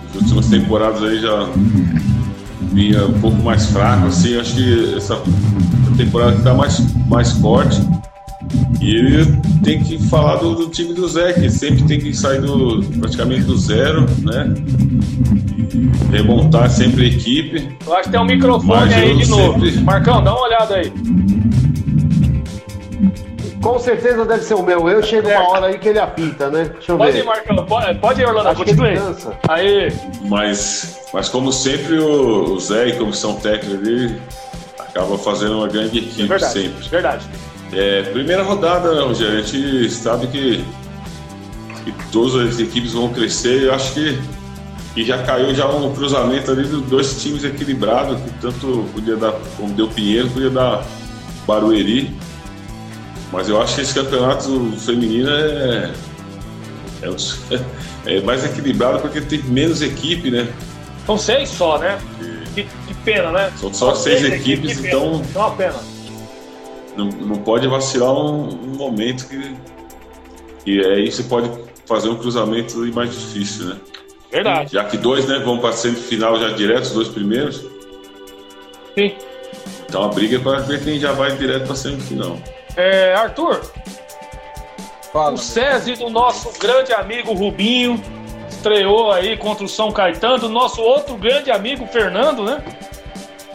as últimas temporadas aí já vinha um pouco mais fraco, assim. Acho que essa temporada está mais, mais forte. E ele tem que falar do, do, time do Zé, que sempre tem que sair do, praticamente do zero, né? E remontar sempre a equipe. Eu acho que tem um microfone aí de novo. Sempre... Marcão, dá uma olhada aí. Com certeza deve ser o meu. Eu chego é. uma hora aí que ele apita, né? Deixa eu pode ver. Ir, Marcão. Pode, pode ir, Orlando. Acho continue. Aí. Mas, mas como sempre, o, o Zé e comissão técnica dele acaba fazendo uma grande equipe é verdade, sempre. Verdade. É, primeira rodada, né, Rogério? A gente sabe que, que todas as equipes vão crescer. Eu acho que, que já caiu já um cruzamento ali dos dois times equilibrados, que tanto podia dar, como deu Pinheiro, podia dar Barueri. Mas eu acho que esse campeonato feminino é, é, é mais equilibrado porque tem menos equipe, né? São seis só, né? Que, que pena, né? São só seis, seis equipes, equipes então. É uma pena. Não, não pode vacilar um, um momento que, que aí você pode fazer um cruzamento mais difícil, né? Verdade. Já que dois, né, vão para semifinal já direto, os dois primeiros. Sim. Então a briga é para ver quem já vai direto para semifinal. É, Arthur, Fala. o SESI do nosso grande amigo Rubinho estreou aí contra o São Caetano, nosso outro grande amigo Fernando, né?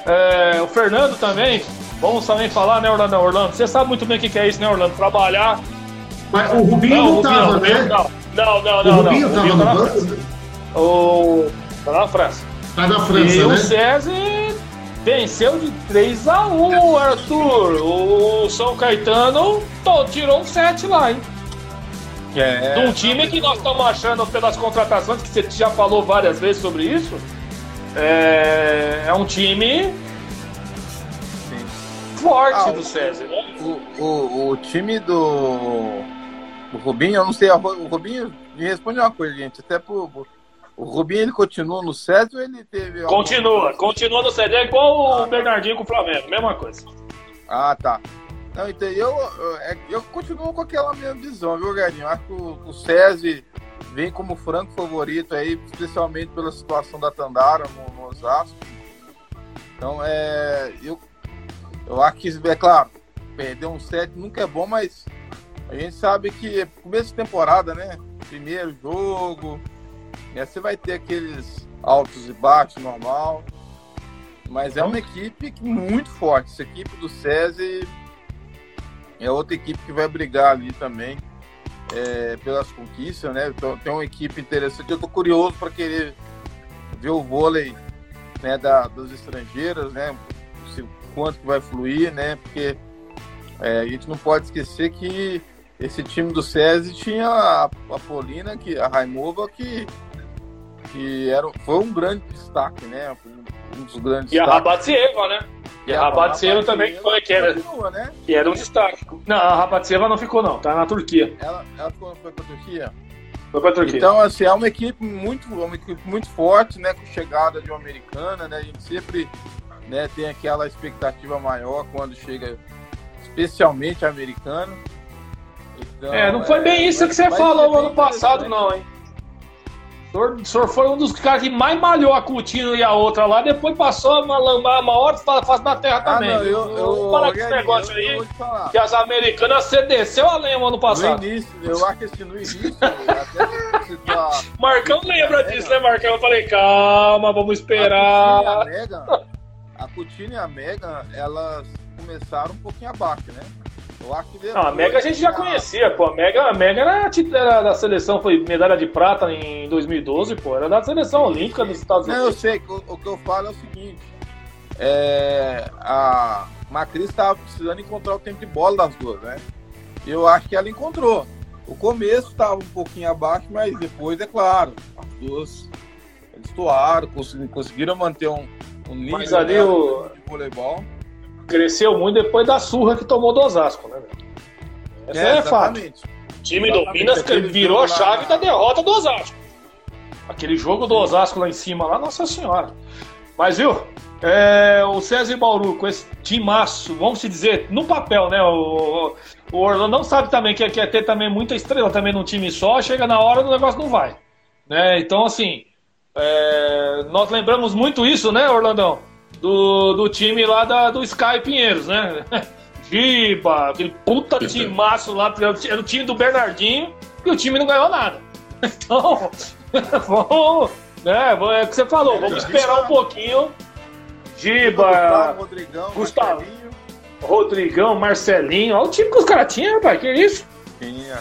É, o Fernando também, vamos também falar, né, Orlando? Orlando, você sabe muito bem o que é isso, né, Orlando? Trabalhar. Mas o Rubinho não, não tava, não, né? Não, não, não. O Rubinho não, tava no banco? Né? O... Tá na França. Tá na França, e né? o SESI Venceu de 3 a 1 Arthur. O São Caetano tô, tirou um 7 lá, hein? É. De um time que nós estamos achando pelas contratações, que você já falou várias vezes sobre isso. É, é um time Sim. forte ah, do César, né? O, o, o time do, do Rubinho, eu não sei, o Rubinho me responde uma coisa, gente, até por o Rubinho ele continua no César ou ele teve. Continua, continua no César. É igual ah, o Bernardinho com o Flamengo, mesma coisa. Ah, tá. Não, então eu, eu, é, eu continuo com aquela mesma visão, viu, Garinho? Acho que o, o César vem como franco favorito aí, especialmente pela situação da Tandara no, no Osasco. Então, é. Eu, eu acho que, é claro, perder um set nunca é bom, mas a gente sabe que começo de temporada, né? Primeiro jogo, né? Você vai ter aqueles altos e baixos normal, mas é uma equipe muito forte. Essa equipe do SESI é outra equipe que vai brigar ali também é, pelas conquistas, né? Então, tem uma equipe interessante. Eu estou curioso para querer ver o vôlei né, da, dos estrangeiros, né? Se, quanto que vai fluir, né? Porque é, a gente não pode esquecer que esse time do SESI tinha a, a Polina, que, a Raimova, que que era, foi um grande destaque, né? Um dos grandes E a Rabatsieva, né? E, a Rabatsieva também foi, que era, continua, né? que era um destaque. Não, a Rabatsieva não ficou não, tá na Turquia. Ela, ela foi pra Turquia? Foi pra Turquia. Então, assim, é uma equipe muito, uma equipe muito forte, né? Com chegada de uma americana, né? A gente sempre né, tem aquela expectativa maior quando chega, especialmente americano. Então, é, não foi bem é, isso que você falou ano passado, não, hein? O senhor foi um dos caras que mais malhou a Coutinho e a outra lá, depois passou a lambar uma hora face da terra ah, também. Não, eu, eu, Para com esse negócio aí, que as americanas cedeceu a lema ano passado. No início, eu acho que no início, até Marcão lembra disso, né, Marcão? Eu falei, calma, vamos esperar. A Coutinho e a Megan, elas começaram um pouquinho abaixo, né? Não, a Mega a gente já conhecia, pô. A Mega, a Mega era, era, da seleção, foi medalha de prata em 2012, pô. Era da seleção olímpica dos Estados Unidos. Não, eu sei. O, o que eu falo é o seguinte. É, a Macris estava precisando encontrar o tempo de bola das duas, né? Eu acho que ela encontrou. O começo estava um pouquinho abaixo, mas depois, é claro, as duas estouraram, conseguiram manter um, um nível mas ali o... de voleibol cresceu muito depois da surra que tomou do Osasco, né? Essa é, é fato. O time do Minas virou a chave da derrota do Osasco. Aquele jogo do Osasco lá em cima, lá, nossa senhora. Mas viu, é, o César Bauru com esse timaço, vamos se dizer, no papel, né? O, o Orlando não sabe também que quer ter também muita estrela também num time só, chega na hora o negócio não vai. Né? Então, assim, é, nós lembramos muito isso, né, Orlandão? Do, do time lá da, do Sky Pinheiros, né? Giba, aquele puta timaço lá, era o time do Bernardinho e o time não ganhou nada. Então, vamos, né, é o que você falou, vamos esperar um pouquinho. Giba, Rodrigão, Gustavo, Marcelinho. Rodrigão, Marcelinho, olha o time que os caras tinham, rapaz, que isso? Tinha.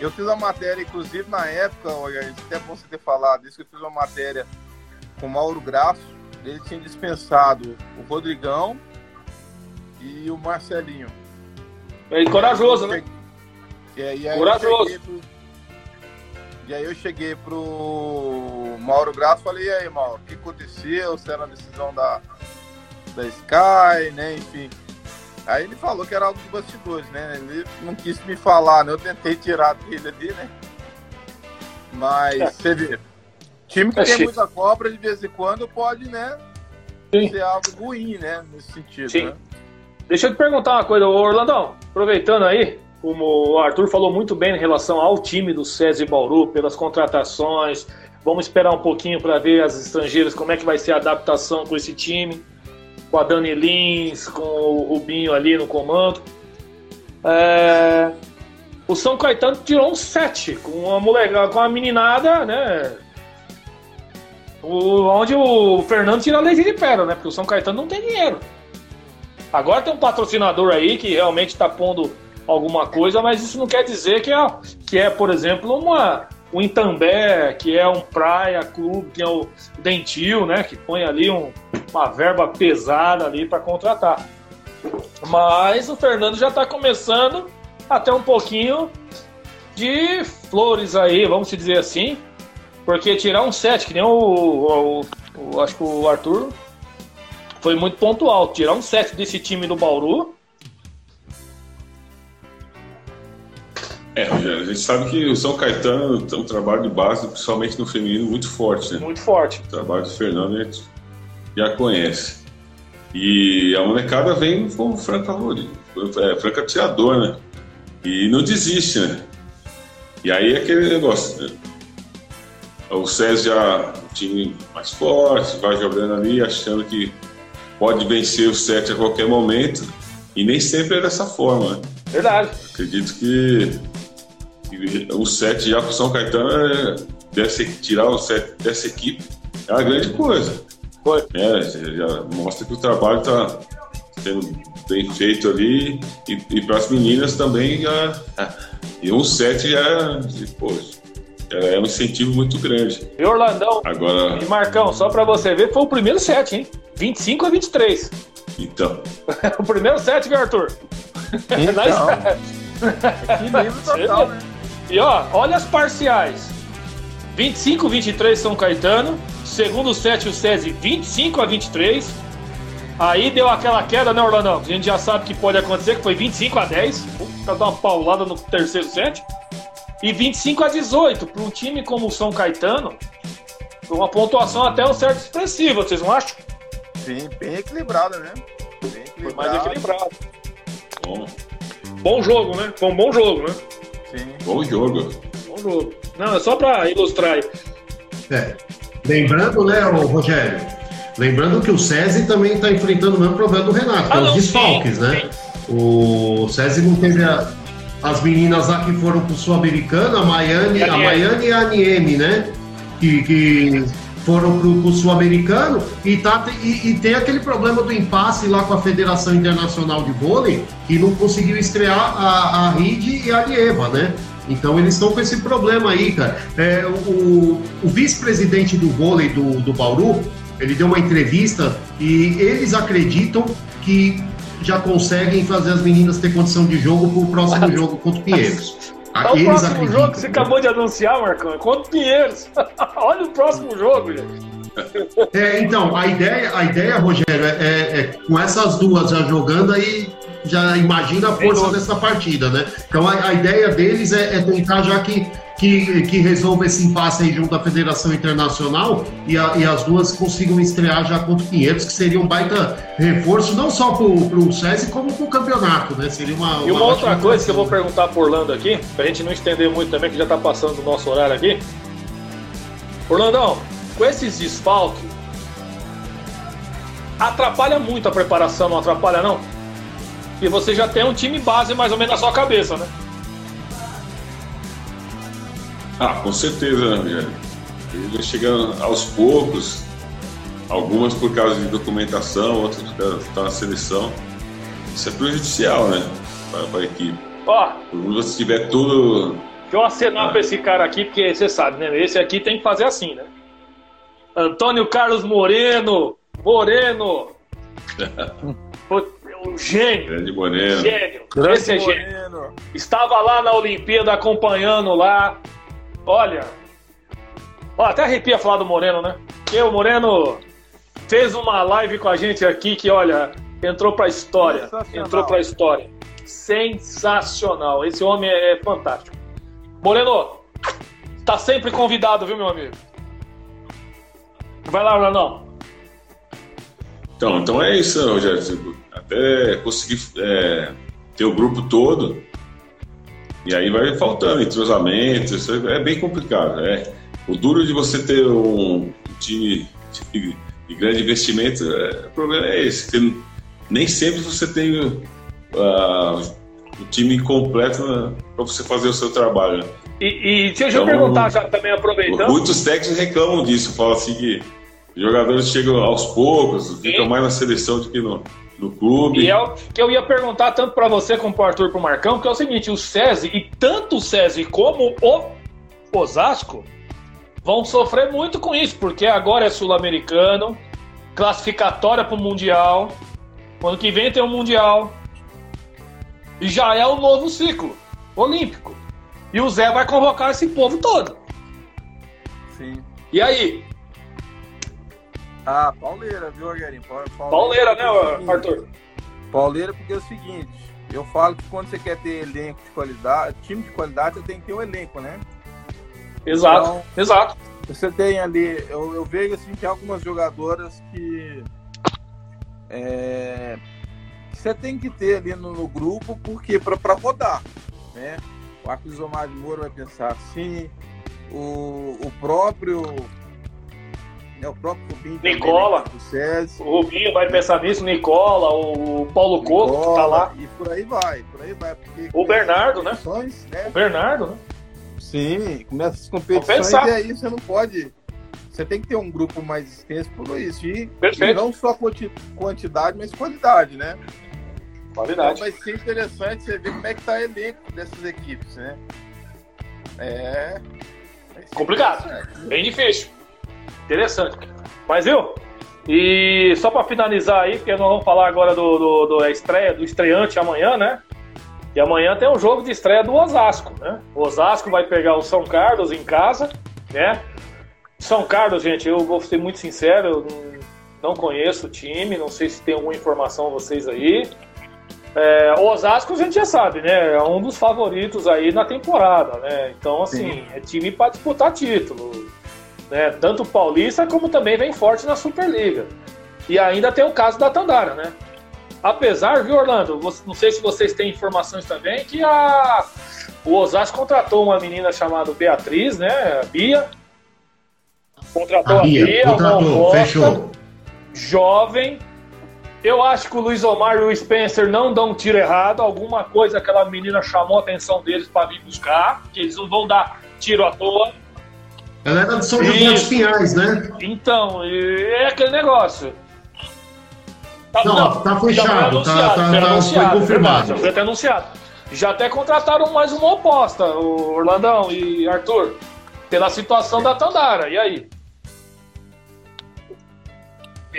Eu fiz uma matéria, inclusive na época, olha, até bom você ter falado isso, eu fiz uma matéria com o Mauro Graço, ele tinha dispensado o Rodrigão e o Marcelinho. É corajoso, né? É, e aí corajoso. Pro... E aí eu cheguei pro Mauro Graço e falei, e aí, Mauro, o que aconteceu? Se era a decisão da, da Sky, né? Enfim. Aí ele falou que era algo de bastidores, né? Ele não quis me falar, né? Eu tentei tirar dele ali, né? Mas você vê, time que tem muita cobra de vez em quando pode, né? Sim. Ser algo ruim, né? Nesse sentido, Sim. né? Deixa eu te perguntar uma coisa, Orlandão, aproveitando aí, como o Arthur falou muito bem em relação ao time do César Bauru, pelas contratações, vamos esperar um pouquinho para ver as estrangeiras, como é que vai ser a adaptação com esse time com a Dani Lins, com o Rubinho ali no comando. É... O São Caetano tirou um 7 com uma moleca, com a meninada, né? O, onde o Fernando tira leite de pedra, né? Porque o São Caetano não tem dinheiro. Agora tem um patrocinador aí que realmente está pondo alguma coisa, mas isso não quer dizer que é, que é por exemplo, uma, um Itambé, que é um praia clube, que é o Dentil, né? Que põe ali um, uma verba pesada ali para contratar. Mas o Fernando já está começando a ter um pouquinho de flores aí, vamos dizer assim. Porque tirar um set, que nem o, o, o, Acho que o Arthur foi muito pontual. Tirar um set desse time do Bauru É, a gente sabe que o São Caetano tem um trabalho de base, principalmente no feminino, muito forte, né? Muito forte. O trabalho do Fernando a gente já conhece. E a molecada vem com franca, é, franca tirador, né? E não desiste, né? E aí é aquele negócio. Né? O César já um time mais forte, vai jogando ali, achando que pode vencer o set a qualquer momento. E nem sempre é dessa forma. Né? Verdade. Acredito que o set já para São Caetano é, desse, tirar o set dessa equipe é uma grande coisa. Foi. É, já mostra que o trabalho está sendo bem feito ali e, e para as meninas também já, e um set já poxa, é um incentivo muito grande. E Orlandão Agora... e Marcão, só para você ver, foi o primeiro set, hein? 25 a 23. Então. o primeiro set, viu, Arthur? Então. livro total, né? E ó, olha as parciais. 25 23 São Caetano. Segundo set, o SESI 25 a 23. Aí deu aquela queda, né, Orlandão? A gente já sabe que pode acontecer, que foi 25 a 10. Pra dar uma paulada no terceiro set. E 25 a 18. Para um time como o São Caetano, uma pontuação até um certo expressiva, vocês não acham? Sim, bem equilibrada, né? Bem equilibrado. Foi mais equilibrado. Bom. bom jogo, né? Foi um bom jogo, né? Sim. Bom jogo. Bom jogo. Não, é só para ilustrar. É. Lembrando, né, Rogério? Lembrando que o SESI também está enfrentando o mesmo problema do Renato, que ah, é os desfalques, né? Sim. O SESI não teve a, as meninas lá que foram pro Sul-Americano, a Maiane, a Maiane e a Anieme, né? Que, que foram pro, pro Sul-Americano e, tá, e, e, tem aquele problema do impasse lá com a Federação Internacional de Vôlei, que não conseguiu estrear a, a Ride e a Lieva, né? Então eles estão com esse problema aí, cara. É, o, o vice-presidente do vôlei do, do Bauru, ele deu uma entrevista e eles acreditam que já conseguem fazer as meninas ter condição de jogo para o próximo jogo contra o Pinheiros. Olha o próximo acreditam. jogo que você acabou de anunciar, Marcão. É contra o Pinheiros. Olha o próximo jogo, gente. É, então, a ideia, a ideia, Rogério, é, é, é com essas duas já jogando aí, já imagina a força dessa partida, né? Então a, a ideia deles é, é, tentar já que, que, que resolva esse impasse aí junto à Federação Internacional e, a, e, as duas consigam estrear já contra o Pinheiros, que seria um baita reforço, não só para o SESI, como para o campeonato, né? Seria uma. E uma, uma outra coisa que eu vou perguntar por Orlando aqui, para a gente não estender muito também, que já está passando o nosso horário aqui. Orlandão, com esses desfalques, atrapalha muito a preparação, não atrapalha não? E você já tem um time base mais ou menos na sua cabeça, né? Ah, com certeza, né, Rogério? Ele vai chegando aos poucos, algumas por causa de documentação, outras por causa de estar na seleção. Isso é prejudicial, né? Para, para a equipe. Ó, Se você tiver tudo. deixa eu acenar pra esse cara aqui, porque você sabe, né? Esse aqui tem que fazer assim, né? Antônio Carlos Moreno! Moreno! Pô, é um gênio! Grande Moreno. Gênio! Grande Esse é gênio! Moreno. Estava lá na Olimpíada acompanhando lá. Olha. Ó, até arrepia falar do Moreno, né? Porque o Moreno fez uma live com a gente aqui que, olha, entrou pra história. Entrou pra história. Sensacional. Esse homem é fantástico. Moreno, tá sempre convidado, viu, meu amigo? Vai lá, Orlandão. Então, então é isso, né, Rogério. Até conseguir é, ter o grupo todo. E aí vai faltando entrosamento. Isso é bem complicado. É. O duro de você ter um time de, de grande investimento, é, o problema é esse. Que nem sempre você tem ah, o time completo para você fazer o seu trabalho. né? E, e deixa eu Então, perguntar já também, aproveitando. Muitos técnicos reclamam disso, falam assim que jogadores chegam aos poucos, ficam mais na seleção do que no, no clube. E é o que eu ia perguntar tanto para você como para Arthur e pro Marcão, que é o seguinte, o SESI, e tanto o SESI como o Osasco, vão sofrer muito com isso, porque agora é sul-americano, classificatória pro Mundial, ano que vem tem o Mundial, e já é o novo ciclo olímpico. E o Zé vai convocar esse povo todo. Sim. E aí? Ah, pauleira, viu, Rogerinho? Pa- Pauleira, né, é Arthur? Pauleira porque é o seguinte, eu falo que quando você quer ter elenco de qualidade, time de qualidade, você tem que ter um elenco, né? Exato, Então- exato. Você tem ali, eu, eu vejo assim que algumas jogadoras que é, você tem que ter ali no, no grupo, porque para rodar, né? O Arcos Omar de Moura vai pensar assim, o, o próprio né, o próprio Rubinho também, Nicola. né, do SESI, O Rubinho vai pensar nisso, Nicola, o Paulo Coco, que tá lá. e por aí vai, por aí vai. Porque O Bernardo, né? né? O Bernardo, né? Sim, começa as competições e aí você não pode. Você tem que ter um grupo mais extenso por isso. E, Perfeito. e não só quanti- quantidade, mas qualidade, né? Então Qualidade. vai ser interessante você ver como é que tá o elenco dessas equipes, né? É. Complicado. Bem difícil. Interessante. Mas viu? E só pra finalizar aí, porque nós vamos falar agora do, do, do estreia, do estreante amanhã, né? E amanhã tem um jogo de estreia do Osasco, né? O Osasco vai pegar o São Carlos em casa, né? São Carlos, gente, eu vou ser muito sincero, eu não, conheço o time, não sei se tem alguma informação vocês aí. É, o Osasco a gente já sabe, né? É um dos favoritos aí na temporada, né? Então, assim, é time para disputar título. Né? Tanto Paulista como também vem forte na Superliga. E ainda tem o caso da Tandara, né? Apesar, viu, Orlando? Você- Não sei se vocês têm informações também que a, o Osasco contratou uma menina chamada Beatriz, né? A Bia. Contratou a, A Bia, Bia, uma contratou, moça, fechou. jovem. Eu acho que o Luiz Omar e o Spencer não dão um tiro errado. Alguma coisa aquela menina chamou a atenção deles para vir buscar, que eles não vão dar tiro à toa. Ela era de São José dos. Pinhais, né? Então, é aquele negócio. Tá, Não, tá já fechado, foi tá- anunciado, tá- foi tá- foi confirmado. foi até anunciado. Já até contrataram mais uma oposta, o Orlandão e Arthur, pela situação da Tandara. E aí?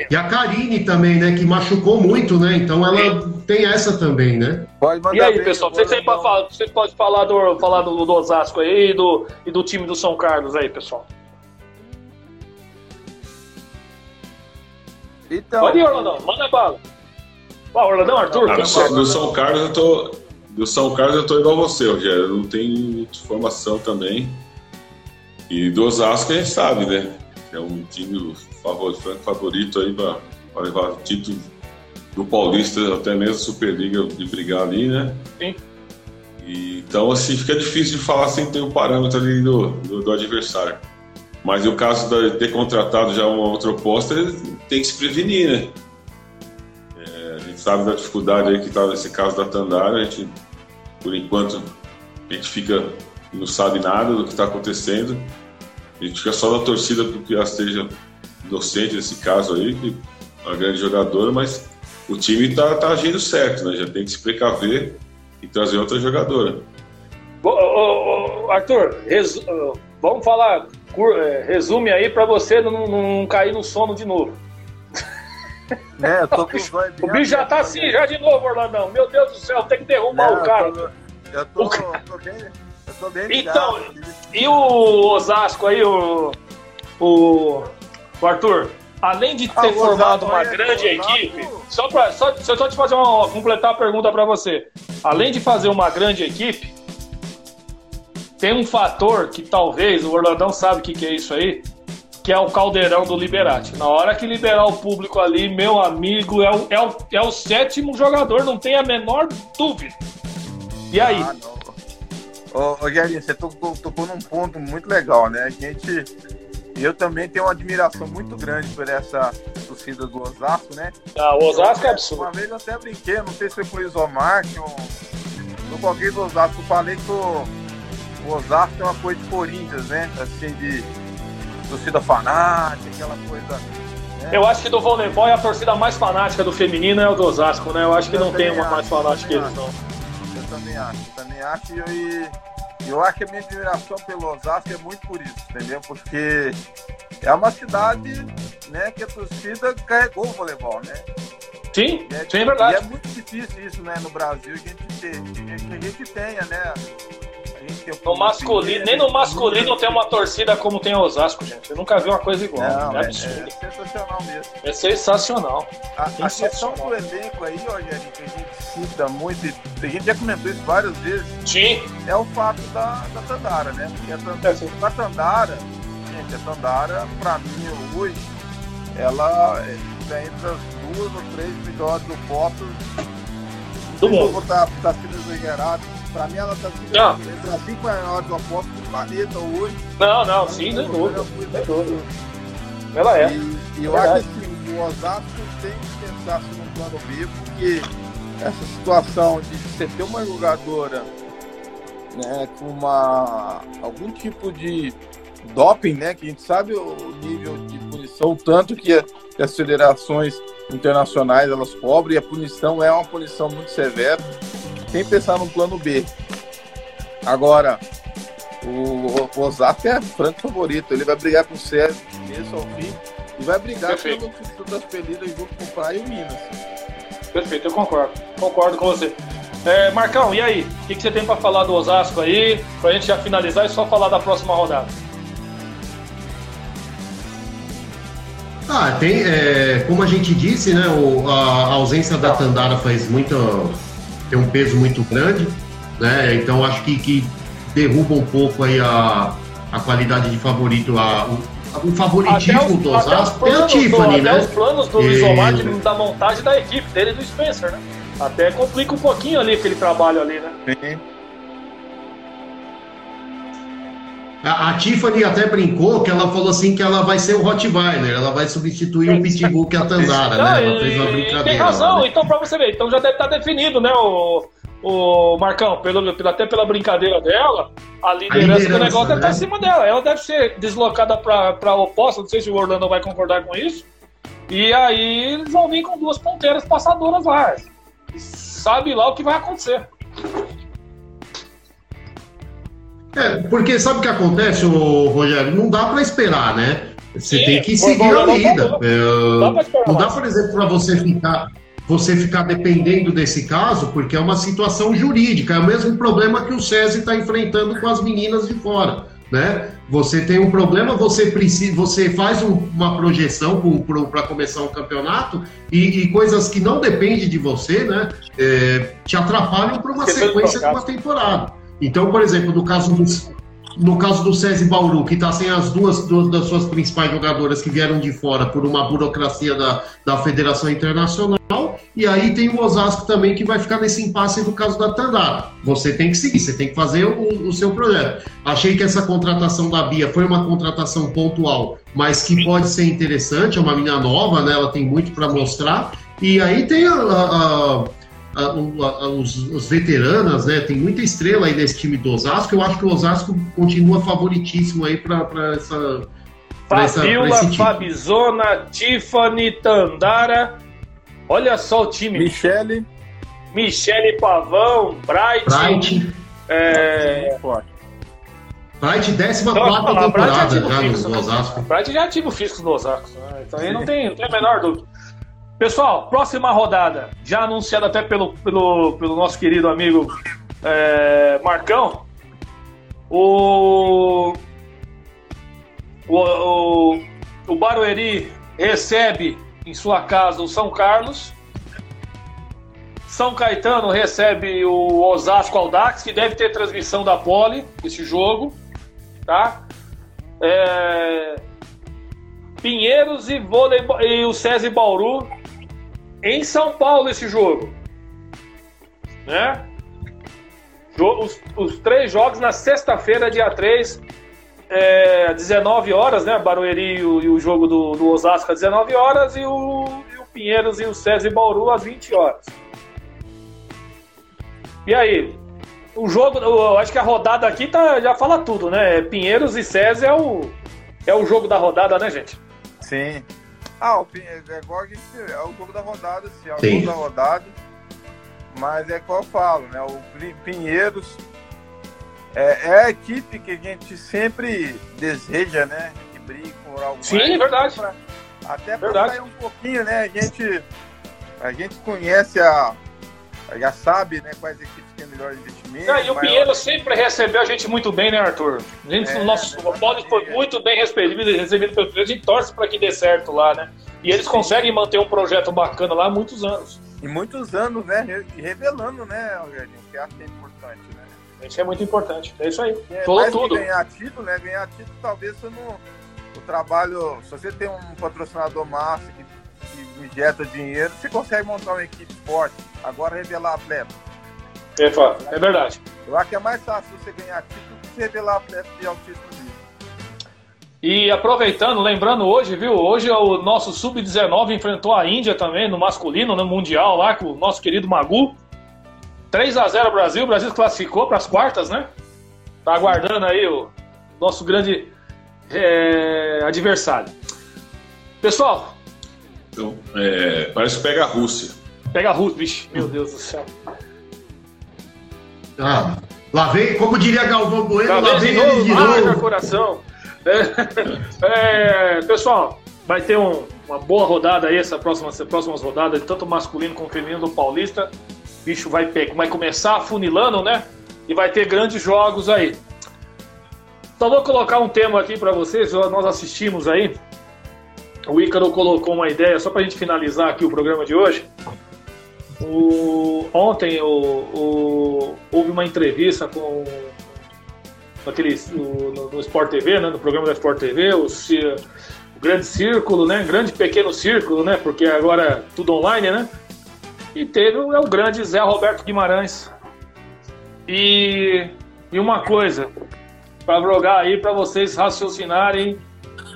E a Karine também, né? Que machucou muito, né? Então ela tem essa também, né? Pode mandar E aí, bem, pessoal, vocês, têm pra não. falar, vocês podem falar do, falar do, do Osasco aí e do, e do time do São Carlos aí, pessoal. Então, Pode ir, Orlandão, manda bala. Ó, Orlandão, Arthur, Ah, quem do, São, do São Carlos eu tô. Do São Carlos eu tô igual você, Rogério. Eu não tenho muita informação também. E do Osasco a gente sabe, né? É um time favorito, franco favorito aí pra levar o título do Paulista, até mesmo Superliga de brigar ali, né? Sim. E, então, assim, fica difícil de falar sem ter o parâmetro ali do, do, do adversário. Mas o caso de ter contratado já uma outra oposta, tem que se prevenir, né? É, a gente sabe da dificuldade aí que está nesse caso da Tandara. A gente, por enquanto, a gente fica não sabe nada do que está acontecendo. A gente fica só na torcida porque ela esteja inocente nesse caso aí, que é uma grande jogadora, mas o time está tá agindo certo, né? Já tem que se precaver e trazer outra jogadora. Ô, ô, ô, Arthur, resu... vamos falar, é, resume aí para você não, não, cair no sono de novo. É, eu tô com O bicho já tá assim, já de novo, Orlandão. Meu Deus do céu, tem que derrubar o cara. Eu tô, eu tô, eu tô bem, eu tô bem ligado. Então, e o Osasco aí, o, o, o Arthur? Além de ter ah, formado uma é, grande equipe, só para só, só te fazer uma completar a pergunta para você. Além de fazer uma grande equipe, tem um fator que talvez o Orlandão sabe o que, que é isso aí, que é o caldeirão do Liberati. Na hora que liberar o público ali, meu amigo, é o, é o, é o sétimo jogador, não tem a menor dúvida. E aí? Ah, Ô, Gerinho, você tocou, tocou num ponto muito legal, né? A gente eu também tenho uma admiração muito grande por essa torcida do Osasco, né? Ah, o Osasco é absurdo. Uma vez eu até brinquei, não sei se foi com o Isomar, que eu, qualquer do Osasco, eu falei que o, o Osasco é uma coisa de Corinthians, né? Assim, de torcida fanática, aquela coisa. Né? Eu acho que do voleibol é a torcida mais fanática do feminino é o do Osasco, né? Eu acho que eu não tem uma acho, mais fanática que eles, não. Eu também acho, eu também acho e eu acho que a minha admiração pelo Osasco é muito por isso, entendeu? Porque é uma cidade né, que a torcida carregou o voleibol, né? Sim, é, sim, é verdade. E é muito difícil isso, né, no Brasil, a gente ter, que a gente tenha, né? No masculino, nem no masculino tem uma torcida como tem Osasco, gente. Eu nunca vi uma coisa igual. Não, é, é. É, sensacional mesmo. É sensacional. A, sensacional. a questão do elenco aí, Rogério, que a gente cita muito, a gente já comentou isso várias vezes. Sim. É o fato da, da Tandara, né? Porque a Tandara, é, a Tandara, gente, a Tandara, pra mim, hoje, ela está entre as duas ou três melhores do Foto. Do mundo. Botar, tá sendo exagerado Pra mim, ela tá entre as cinco maiores do aposto do planeta hoje. Não, não, sim, sem dúvida. Sem dúvida. Ela é. E, e eu acho que assim, o Osasco tem que pensar assim, num plano B, porque essa situação de você ter uma jogadora né, com uma, algum tipo de doping, né, que a gente sabe o nível de punição, tanto que as federações internacionais elas cobrem, e a punição é uma punição muito severa sem pensar no plano B. Agora, o, o Osasco é franco favorito. Ele vai brigar com o César começo ao fim e vai brigar Perfeito. pelo título das pelidas junto com o Praia e o Minas. Perfeito, eu concordo. Concordo com você. É, Marcão, e aí? O que, que você tem para falar do Osasco aí? Pra gente já finalizar e só falar da próxima rodada. Ah, tem, é, como a gente disse, né, o, a, a ausência da Tandara faz muito tem um peso muito grande, né? Então acho que, que derruba um pouco aí a, a qualidade de favorito, a, o, o favoritismo do Osasco tem a Tiffany, do, né? Até os planos do e... Isomar da montagem da equipe dele do Spencer, né? Até complica um pouquinho ali aquele trabalho ali, né? Sim. A, a, Tiffany até brincou que ela falou assim que ela vai ser o Rottweiler, ela vai substituir o Pitbull que é a Tandara, né? Ela fez uma brincadeira. Tem razão, né? então pra você ver, então já deve estar tá definido, né, o, o Marcão, pelo, até pela brincadeira dela, a liderança, a liderança do negócio né? deve estar tá acima dela. Ela deve ser deslocada para oposta, não sei se o Orlando vai concordar com isso. E aí eles vão vir com duas ponteiras passadoras lá. Sabe lá o que vai acontecer. É, porque sabe o que acontece, Rogério? Não dá para esperar, né? Você Sim, tem que seguir a lida. É, não dá, por exemplo, para você ficar você ficar dependendo desse caso, porque é uma situação jurídica, é o mesmo problema que o SESI está enfrentando com as meninas de fora. Né? Você tem um problema, você precisa, você faz um, uma projeção para começar um campeonato e, e, coisas que não dependem de você, né? É, te atrapalham para uma sequência de uma temporada. Então, por exemplo, no caso do, no caso do Bauru, que está sem as duas, duas, das suas principais jogadoras que vieram de fora por uma burocracia da, da Federação Internacional, e aí tem o Osasco também que vai ficar nesse impasse no caso da Tandara. Você tem que seguir, você tem que fazer o, o seu projeto. Achei que essa contratação da Bia foi uma contratação pontual, mas que pode ser interessante, é uma menina nova, né? ela tem muito para mostrar, E aí tem a, a, os, os, veteranas, né? Tem muita estrela aí nesse time do Osasco. Eu acho que o Osasco continua favoritíssimo aí para essa. Fabiola, Fabizona, Tiffany, Tandara. Olha só o time. Michele. Michele Pavão, Bright. Bright. É... Bright, 14 temporada Bright já no, físico, no Osasco. Bright já ativa o físico do Osasco. Né? Então aí não tem, não tem a menor dúvida. Pessoal, próxima rodada, já anunciada até pelo, pelo, pelo nosso querido amigo é, Marcão. O, o, o, o Barueri recebe em sua casa o São Carlos. São Caetano recebe o Osasco Aldax, que deve ter transmissão da Poli, esse jogo. Tá? É... Pinheiros e, vôlei, e o César Bauru em São Paulo esse jogo. Né? Os, os três jogos na sexta-feira, dia 3, é, 19 horas, né? Barueri e o, e o jogo do, do Osasco às 19 horas e o, e o Pinheiros e o César Bauru às 20 horas. E aí? O jogo, eu acho que a rodada aqui tá, já fala tudo, né? Pinheiros e César é o, é o jogo da rodada, né, gente? Sim. Ah, o Pinheiros, é igual a gente, é o jogo da rodada, sim, é o sim. jogo da rodada. Mas é qual eu falo, né? O Pinheiros é, é, a equipe que a gente sempre deseja, né? Que brigue por algo Sim, mais. verdade. Pra, até para sair um pouquinho, né? A gente, a gente conhece a. Já sabe né, quais equipes têm melhor investimento. Ah, e o. Pinheiro sempre recebeu a gente muito bem, né, Arthur? A gente, é, o nosso pode foi muito bem recebido, recebido pelo a gente torce para que dê certo lá, né? E eles conseguem manter um projeto bacana lá há muitos anos. E muitos anos, né? Revelando, né, Rogerinho? Que acho que é importante, né? Isso é muito importante. É isso aí. É, Falou tudo. ganhar título, né? Ganhar título, talvez você não. O trabalho. Se você tem um patrocinador massa que, que injeta dinheiro, você consegue montar uma equipe forte. Agora revelar atleta. É, é verdade. Eu acho que é mais fácil você ganhar título que você revelar atleta de altíssimo nível. E aproveitando, lembrando hoje, viu? Hoje o nosso Sub-19 enfrentou a Índia também no masculino, no Mundial, lá com o nosso querido Magu. 3 a 0 Brasil, o Brasil classificou para as quartas, né? Tá aguardando aí o nosso grande é, adversário. Pessoal. Então, é, parece que pega a Rússia. Pega a Rússia, vixe, meu Deus do céu. Ah, lá vem, como diria Galvão Bueno, lá, lá vem de ele de novo. coração. É, é, pessoal, vai ter um, uma boa rodada aí, essa próxima, essa próximas rodadas, tanto masculino como feminino do Paulista bicho vai, pegar, vai começar afunilando, né? E vai ter grandes jogos aí. Só vou colocar um tema aqui para vocês, nós assistimos aí. O Ícaro colocou uma ideia, só para a gente finalizar aqui o programa de hoje. O, ontem o, o, houve uma entrevista com aquele, no, no Sport TV, né, no programa da Sport TV, o, o Grande Círculo, né, Grande Pequeno Círculo, né, porque agora é tudo online, né? E teve é o grande Zé Roberto Guimarães. E, e uma coisa, para jogar aí para vocês raciocinarem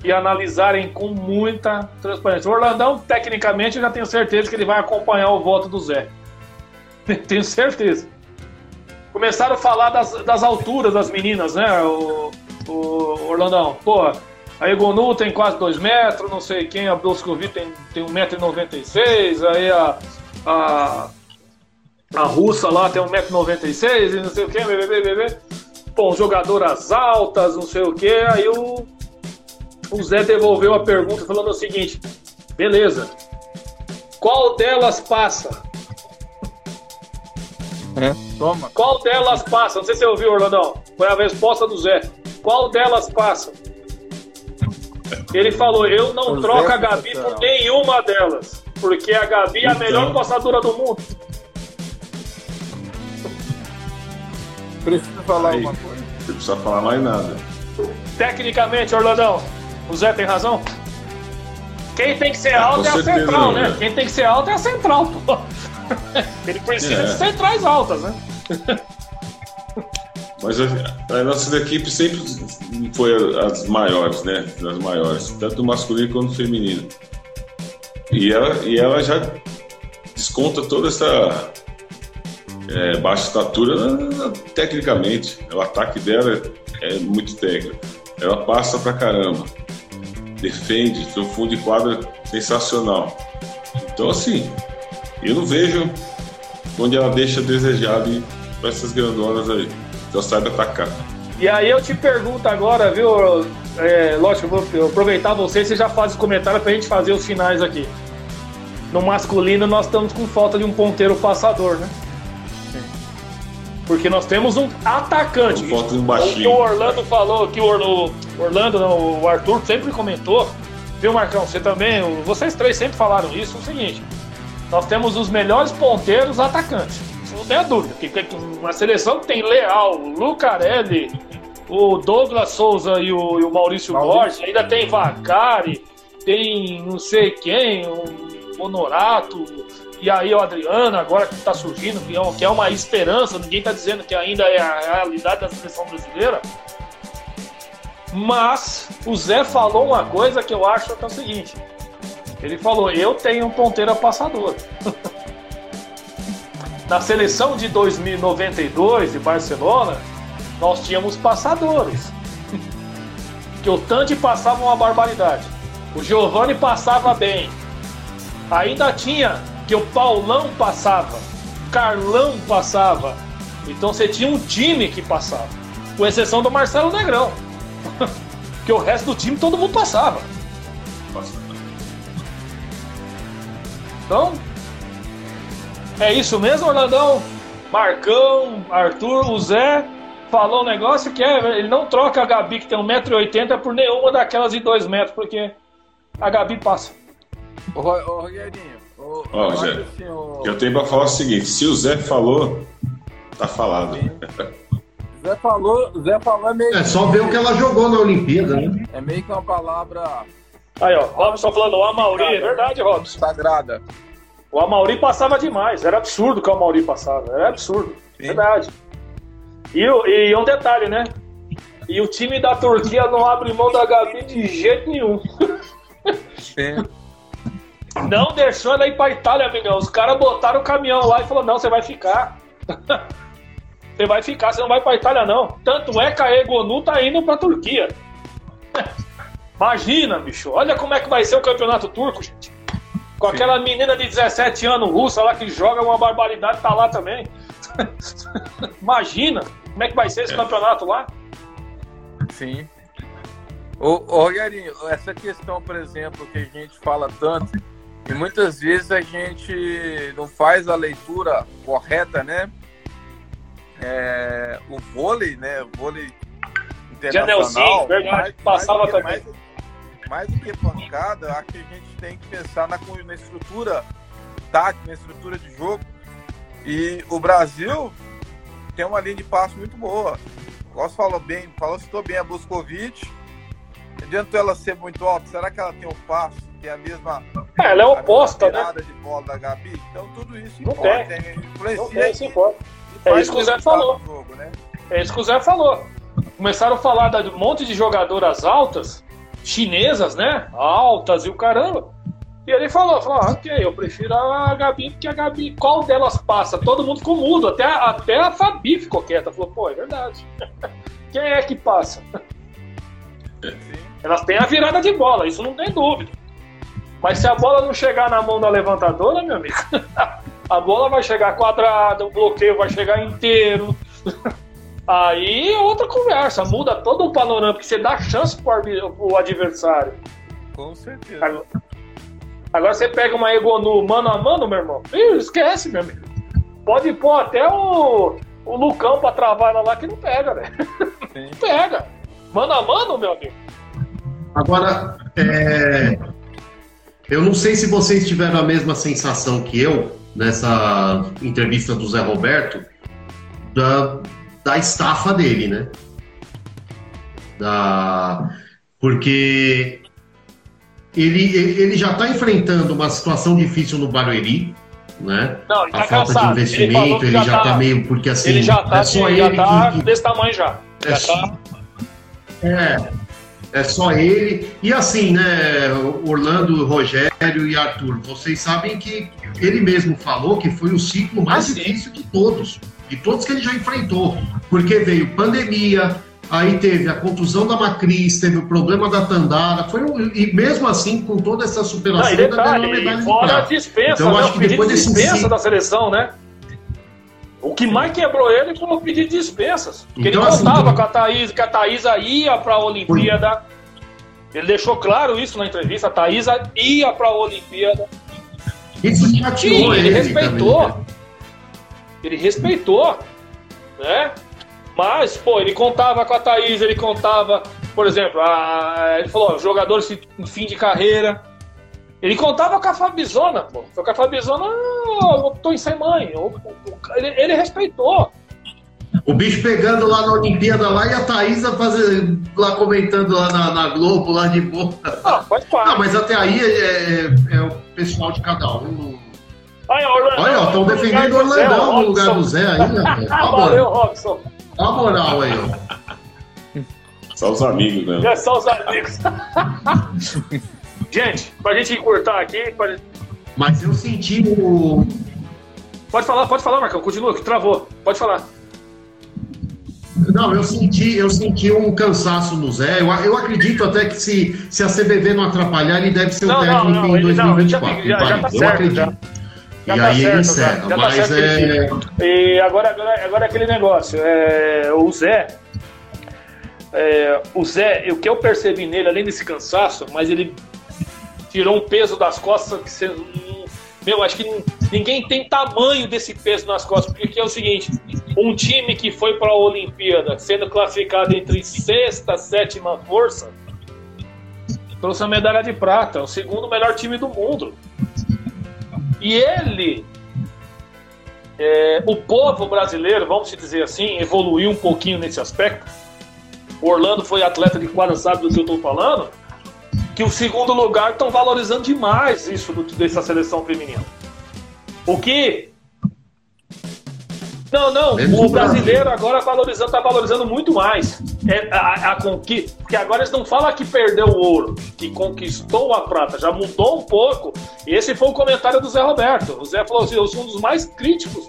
e analisarem com muita transparência. O Orlandão, tecnicamente, eu já tenho certeza que ele vai acompanhar o voto do Zé. tenho certeza. Começaram a falar das, das alturas das meninas, né, o, o Orlandão? Pô, a Egonu tem quase 2 metros, não sei quem, a Broscovit tem, tem 1,96m, aí a, a, a russa lá tem 1,96m e não sei o que, bebê, bebê. Bom, jogadoras altas, não sei o que, aí o, o Zé devolveu a pergunta falando o seguinte: beleza, qual delas passa? É, toma. Qual delas passa? Não sei se você ouviu, Orlandão. Foi a resposta do Zé. Qual delas passa? Ele falou: eu não o troco Zé a Gabi por nenhuma delas. Porque a Gabi é a melhor então. passadora do mundo. Precisa falar Aí, uma coisa. Não precisa falar mais nada. Tecnicamente, Orlandão, o Zé tem razão? Quem tem que ser alto é a central, né? Quem tem que ser alto é a central, pô. Ele precisa é. de centrais altas, né? Mas a, a nossa equipe sempre foi as maiores, né? As maiores, tanto masculino quanto feminino. E ela, e ela já desconta toda essa é, baixa estatura tecnicamente. O ataque dela é, é muito técnico. Ela passa pra caramba. Defende, tem um fundo de quadra sensacional. Então, assim, eu não vejo onde ela deixa desejado para essas grandonas aí. Então, sabe atacar. E aí eu te pergunto agora, viu? É, lógico, vou aproveitar você, você já faz o comentário para a gente fazer os finais aqui. No masculino, nós estamos com falta de um ponteiro passador, né? Porque nós temos um atacante. Um. O que o Orlando falou, que o Orlando, não, o Arthur sempre comentou. Viu, Marcão? Você também, vocês três sempre falaram isso. É o seguinte: nós temos os melhores ponteiros atacantes. Isso não tem a dúvida. Porque uma seleção que tem Leal, Lucarelli, o Douglas Souza e o, e o Maurício, Maurício Borges, ainda tem Vacari, tem não sei quem, o Honorato, e aí o Adriano, agora que está surgindo, é que é uma esperança, ninguém está dizendo que ainda é a realidade da seleção brasileira. Mas o Zé falou uma coisa que eu acho que é o seguinte: ele falou, eu tenho um ponteira passador. Na seleção de 2092 de Barcelona, nós tínhamos passadores. que o Tandy passava uma barbaridade. O Giovanni passava bem. Ainda tinha que o Paulão passava, Carlão passava. Então você tinha um time que passava. Com exceção do Marcelo Negrão. que o resto do time todo mundo passava. Então, é isso mesmo, Orlandão? Marcão, Arthur, o Zé falou um negócio que é, ele não troca a Gabi, que tem 1,80m, por nenhuma daquelas de 2 metros, porque a Gabi passa. Ô, ô ó, Zé, ô... eu tenho pra falar o seguinte, se o Zé falou, tá falado. Zé falou, Zé falou é meio. É só ver o que ela jogou na Olimpíada, né? É meio que uma palavra Aí, ó, Robson falando, o Amauri, é verdade, Robson. Sagrada. O Amauri passava demais, era absurdo que o Amauri passava, era absurdo, Sim. verdade. E, e um detalhe, né? E o time da Turquia não abre mão da Gabi de jeito nenhum. Sim. Não deixou ela ir pra Itália, amigão. Os caras botaram o caminhão lá e falou: não, você vai ficar. você vai ficar, você não vai pra Itália, não. Tanto é que a Egonu tá indo pra Turquia. Imagina, bicho. Olha como é que vai ser o campeonato turco, gente. Com Sim. aquela menina de 17 anos russa lá que joga uma barbaridade, tá lá também. Imagina como é que vai ser esse é. campeonato lá. Sim. Ô, ô Rogerinho, essa questão, por exemplo, que a gente fala tanto, e muitas vezes a gente não faz a leitura correta, né? É, o vôlei, né? O vôlei internacional. verdade, mais, passava mais, também. Mais, mais do que pancada, acho que a gente tem que pensar na, na estrutura tática, na estrutura de jogo. E o Brasil tem uma linha de passe muito boa. Gosto falou bem, falou citou bem a Buscovic. Adianta ela ser muito alta, será que ela tem um passo que é a mesma. É, ela é oposta, né? de bola da Gabi. Então tudo isso não importa. Tem. É, não tem, isso importa. É isso que o Zé falou. Jogo, né? É isso que o Zé falou. Começaram a falar de um monte de jogadoras altas chinesas, né? Altas e o caramba. E ele falou, falou, ah, ok, eu prefiro a Gabi, porque a Gabi, qual delas passa? Todo mundo ficou mudo, até, até a Fabi ficou quieta. Falou, pô, é verdade. Quem é que passa? Elas têm a virada de bola, isso não tem dúvida. Mas se a bola não chegar na mão da levantadora, meu amigo, a bola vai chegar quadrada, o bloqueio vai chegar inteiro. Aí é outra conversa, muda todo o panorama, porque você dá chance pro, pro adversário. Com certeza. Agora, agora, você pega uma Egonu mano a mano, meu irmão. Ih, esquece, meu amigo. Pode pôr até o, o Lucão pra travar ela lá que não pega, velho. Não pega. Mano a mano, meu amigo. Agora, é... eu não sei se vocês tiveram a mesma sensação que eu nessa entrevista do Zé Roberto, da, da estafa dele, né? Da... Porque ele, ele já está enfrentando uma situação difícil no Barueri, né? Não, a tá falta cansado. de investimento, ele, ele já, está tá meio porque assim. Ele já está é só ele tá que, desse tamanho já. É, já tá... é. É só ele. E assim, né, Orlando, Rogério e Arthur, vocês sabem que ele mesmo falou que foi o ciclo mais ah, difícil de todos, de todos que ele já enfrentou, porque veio pandemia, aí teve a contusão da Macris, teve o problema da Tandara, foi um, e mesmo assim, com toda essa superação, Não, e detalhe, ainda ganhou fora a dispensa, então, né, acho que depois de dispensa da seleção, né? O que mais quebrou ele foi o pedido de dispensas. Porque então, ele contava assim, então... com a Thaís, que a Thaísa ia para a Olimpíada. Ele deixou claro isso na entrevista, a Thaísa ia para a Olimpíada. Isso chateou ele, ele respeitou. Também? Ele respeitou, né? Mas, pô, ele contava com a Thaís, ele contava, por exemplo, a, ele falou, jogadores em fim de carreira. Ele contava com a Fabizona, pô. Só que a Fabizona optou em ser mãe. Ele, ele, respeitou. O bicho pegando lá na Olimpíada lá e a Thaísa fazendo, lá comentando lá na, na, Globo, lá de boa. Ah, pode falar. Ah, mas até aí é, é, é, o pessoal de cada um. Olha, Olha estão defendendo o Orlandão no lugar do Zé aí, né? Valeu, Robson. Dá uma moral aí, ó. Só os amigos, né? É só os amigos. gente, pra gente encurtar aqui. Pra... Mas eu senti o. Pode falar, pode falar, Marcão. Continua, que travou. Pode falar. Não, eu senti, eu senti um cansaço no Zé. Eu, eu acredito até que se, se a CBV não atrapalhar, ele deve ser o técnico não, não, em 2024. Não, já, já, já tá eu certo, acredito. Já. Já e tá aí certo, ele encerra. Já, já tá mas tá é... E agora, agora, agora é aquele negócio. É, o Zé. É, o Zé, o que eu percebi nele, além desse cansaço, mas ele tirou um peso das costas que você. Meu, acho que ninguém tem tamanho desse peso nas costas, porque é o seguinte: um time que foi para a Olimpíada sendo classificado entre sexta, sétima força, trouxe a medalha de prata, o segundo melhor time do mundo. E ele, é, o povo brasileiro, vamos dizer assim, evoluiu um pouquinho nesse aspecto. O Orlando foi atleta de quadra, sabe do que eu estou falando? Que o segundo lugar estão valorizando demais isso do, dessa seleção feminina. O que não, não, Menos o brasileiro agora valorizando, tá valorizando muito mais é, a, a conquista. Porque agora eles não falam que perdeu o ouro, que conquistou a prata, já mudou um pouco. E esse foi o comentário do Zé Roberto. O Zé falou assim: eu sou um dos mais críticos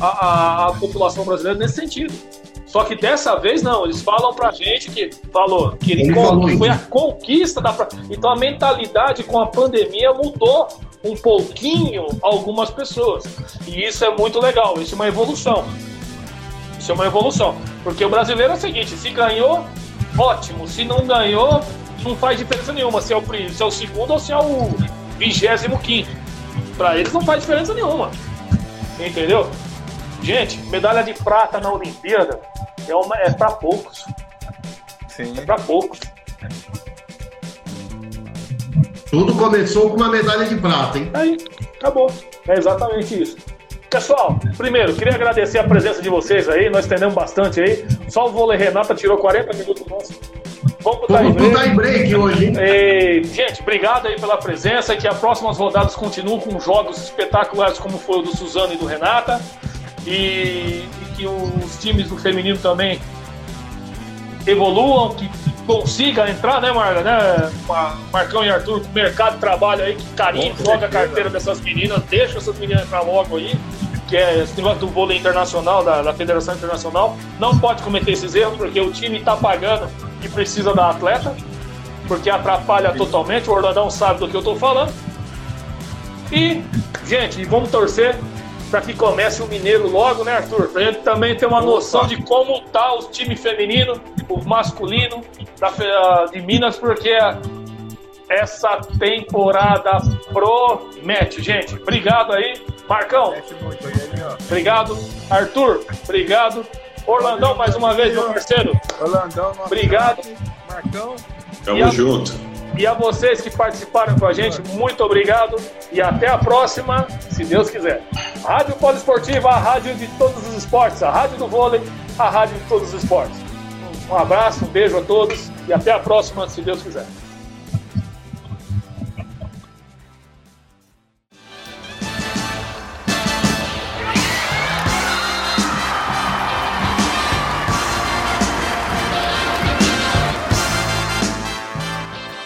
à, à, à população brasileira nesse sentido. Só que dessa vez não, eles falam pra gente que falou que ele, ele falou foi a conquista da Então a mentalidade com a pandemia mudou um pouquinho algumas pessoas. E isso é muito legal, isso é uma evolução. Isso é uma evolução. Porque o brasileiro é o seguinte, se ganhou, ótimo. Se não ganhou, não faz diferença nenhuma se é o, se é o segundo ou se é o vigésimo quinto. Pra eles não faz diferença nenhuma. Entendeu? Gente, medalha de prata na Olimpíada é, uma, é para poucos. Sim. É para poucos. Tudo começou com uma medalha de prata, hein? Aí, acabou. É exatamente isso. Pessoal, primeiro, queria agradecer a presença de vocês aí. Nós entendemos bastante aí. Só o vôlei Renata tirou 40 minutos nosso. Vamos pro time break. time break hoje, hein? E, gente, obrigado aí pela presença. Que as próximas rodadas continuem com jogos espetaculares como foi o do Suzano e do Renata. E, e que os times do feminino também evoluam, que consiga entrar, né, Marga, né, Marcão e Arthur, com o mercado de trabalho aí, que carinho, joga a carteira dessas meninas, deixa essas meninas entrar logo aí, que é esse negócio do vôlei internacional, da, da Federação Internacional, não pode cometer esses erros, porque o time está pagando e precisa da atleta, porque atrapalha totalmente, o Orlandão sabe do que eu estou falando. E, gente, vamos torcer para que comece o Mineiro logo, né, Arthur? Pra gente também ter uma noção de como tá o time feminino, o masculino da, de Minas, porque essa temporada promete. Gente, obrigado aí. Marcão, obrigado. Arthur, obrigado. Orlandão, mais uma vez, meu parceiro. Orlandão, obrigado. Marcão. Tamo junto. E a vocês que participaram com a gente, muito obrigado e até a próxima, se Deus quiser. Rádio Poliesportiva, a rádio de todos os esportes, a rádio do vôlei, a rádio de todos os esportes. Um abraço, um beijo a todos e até a próxima, se Deus quiser.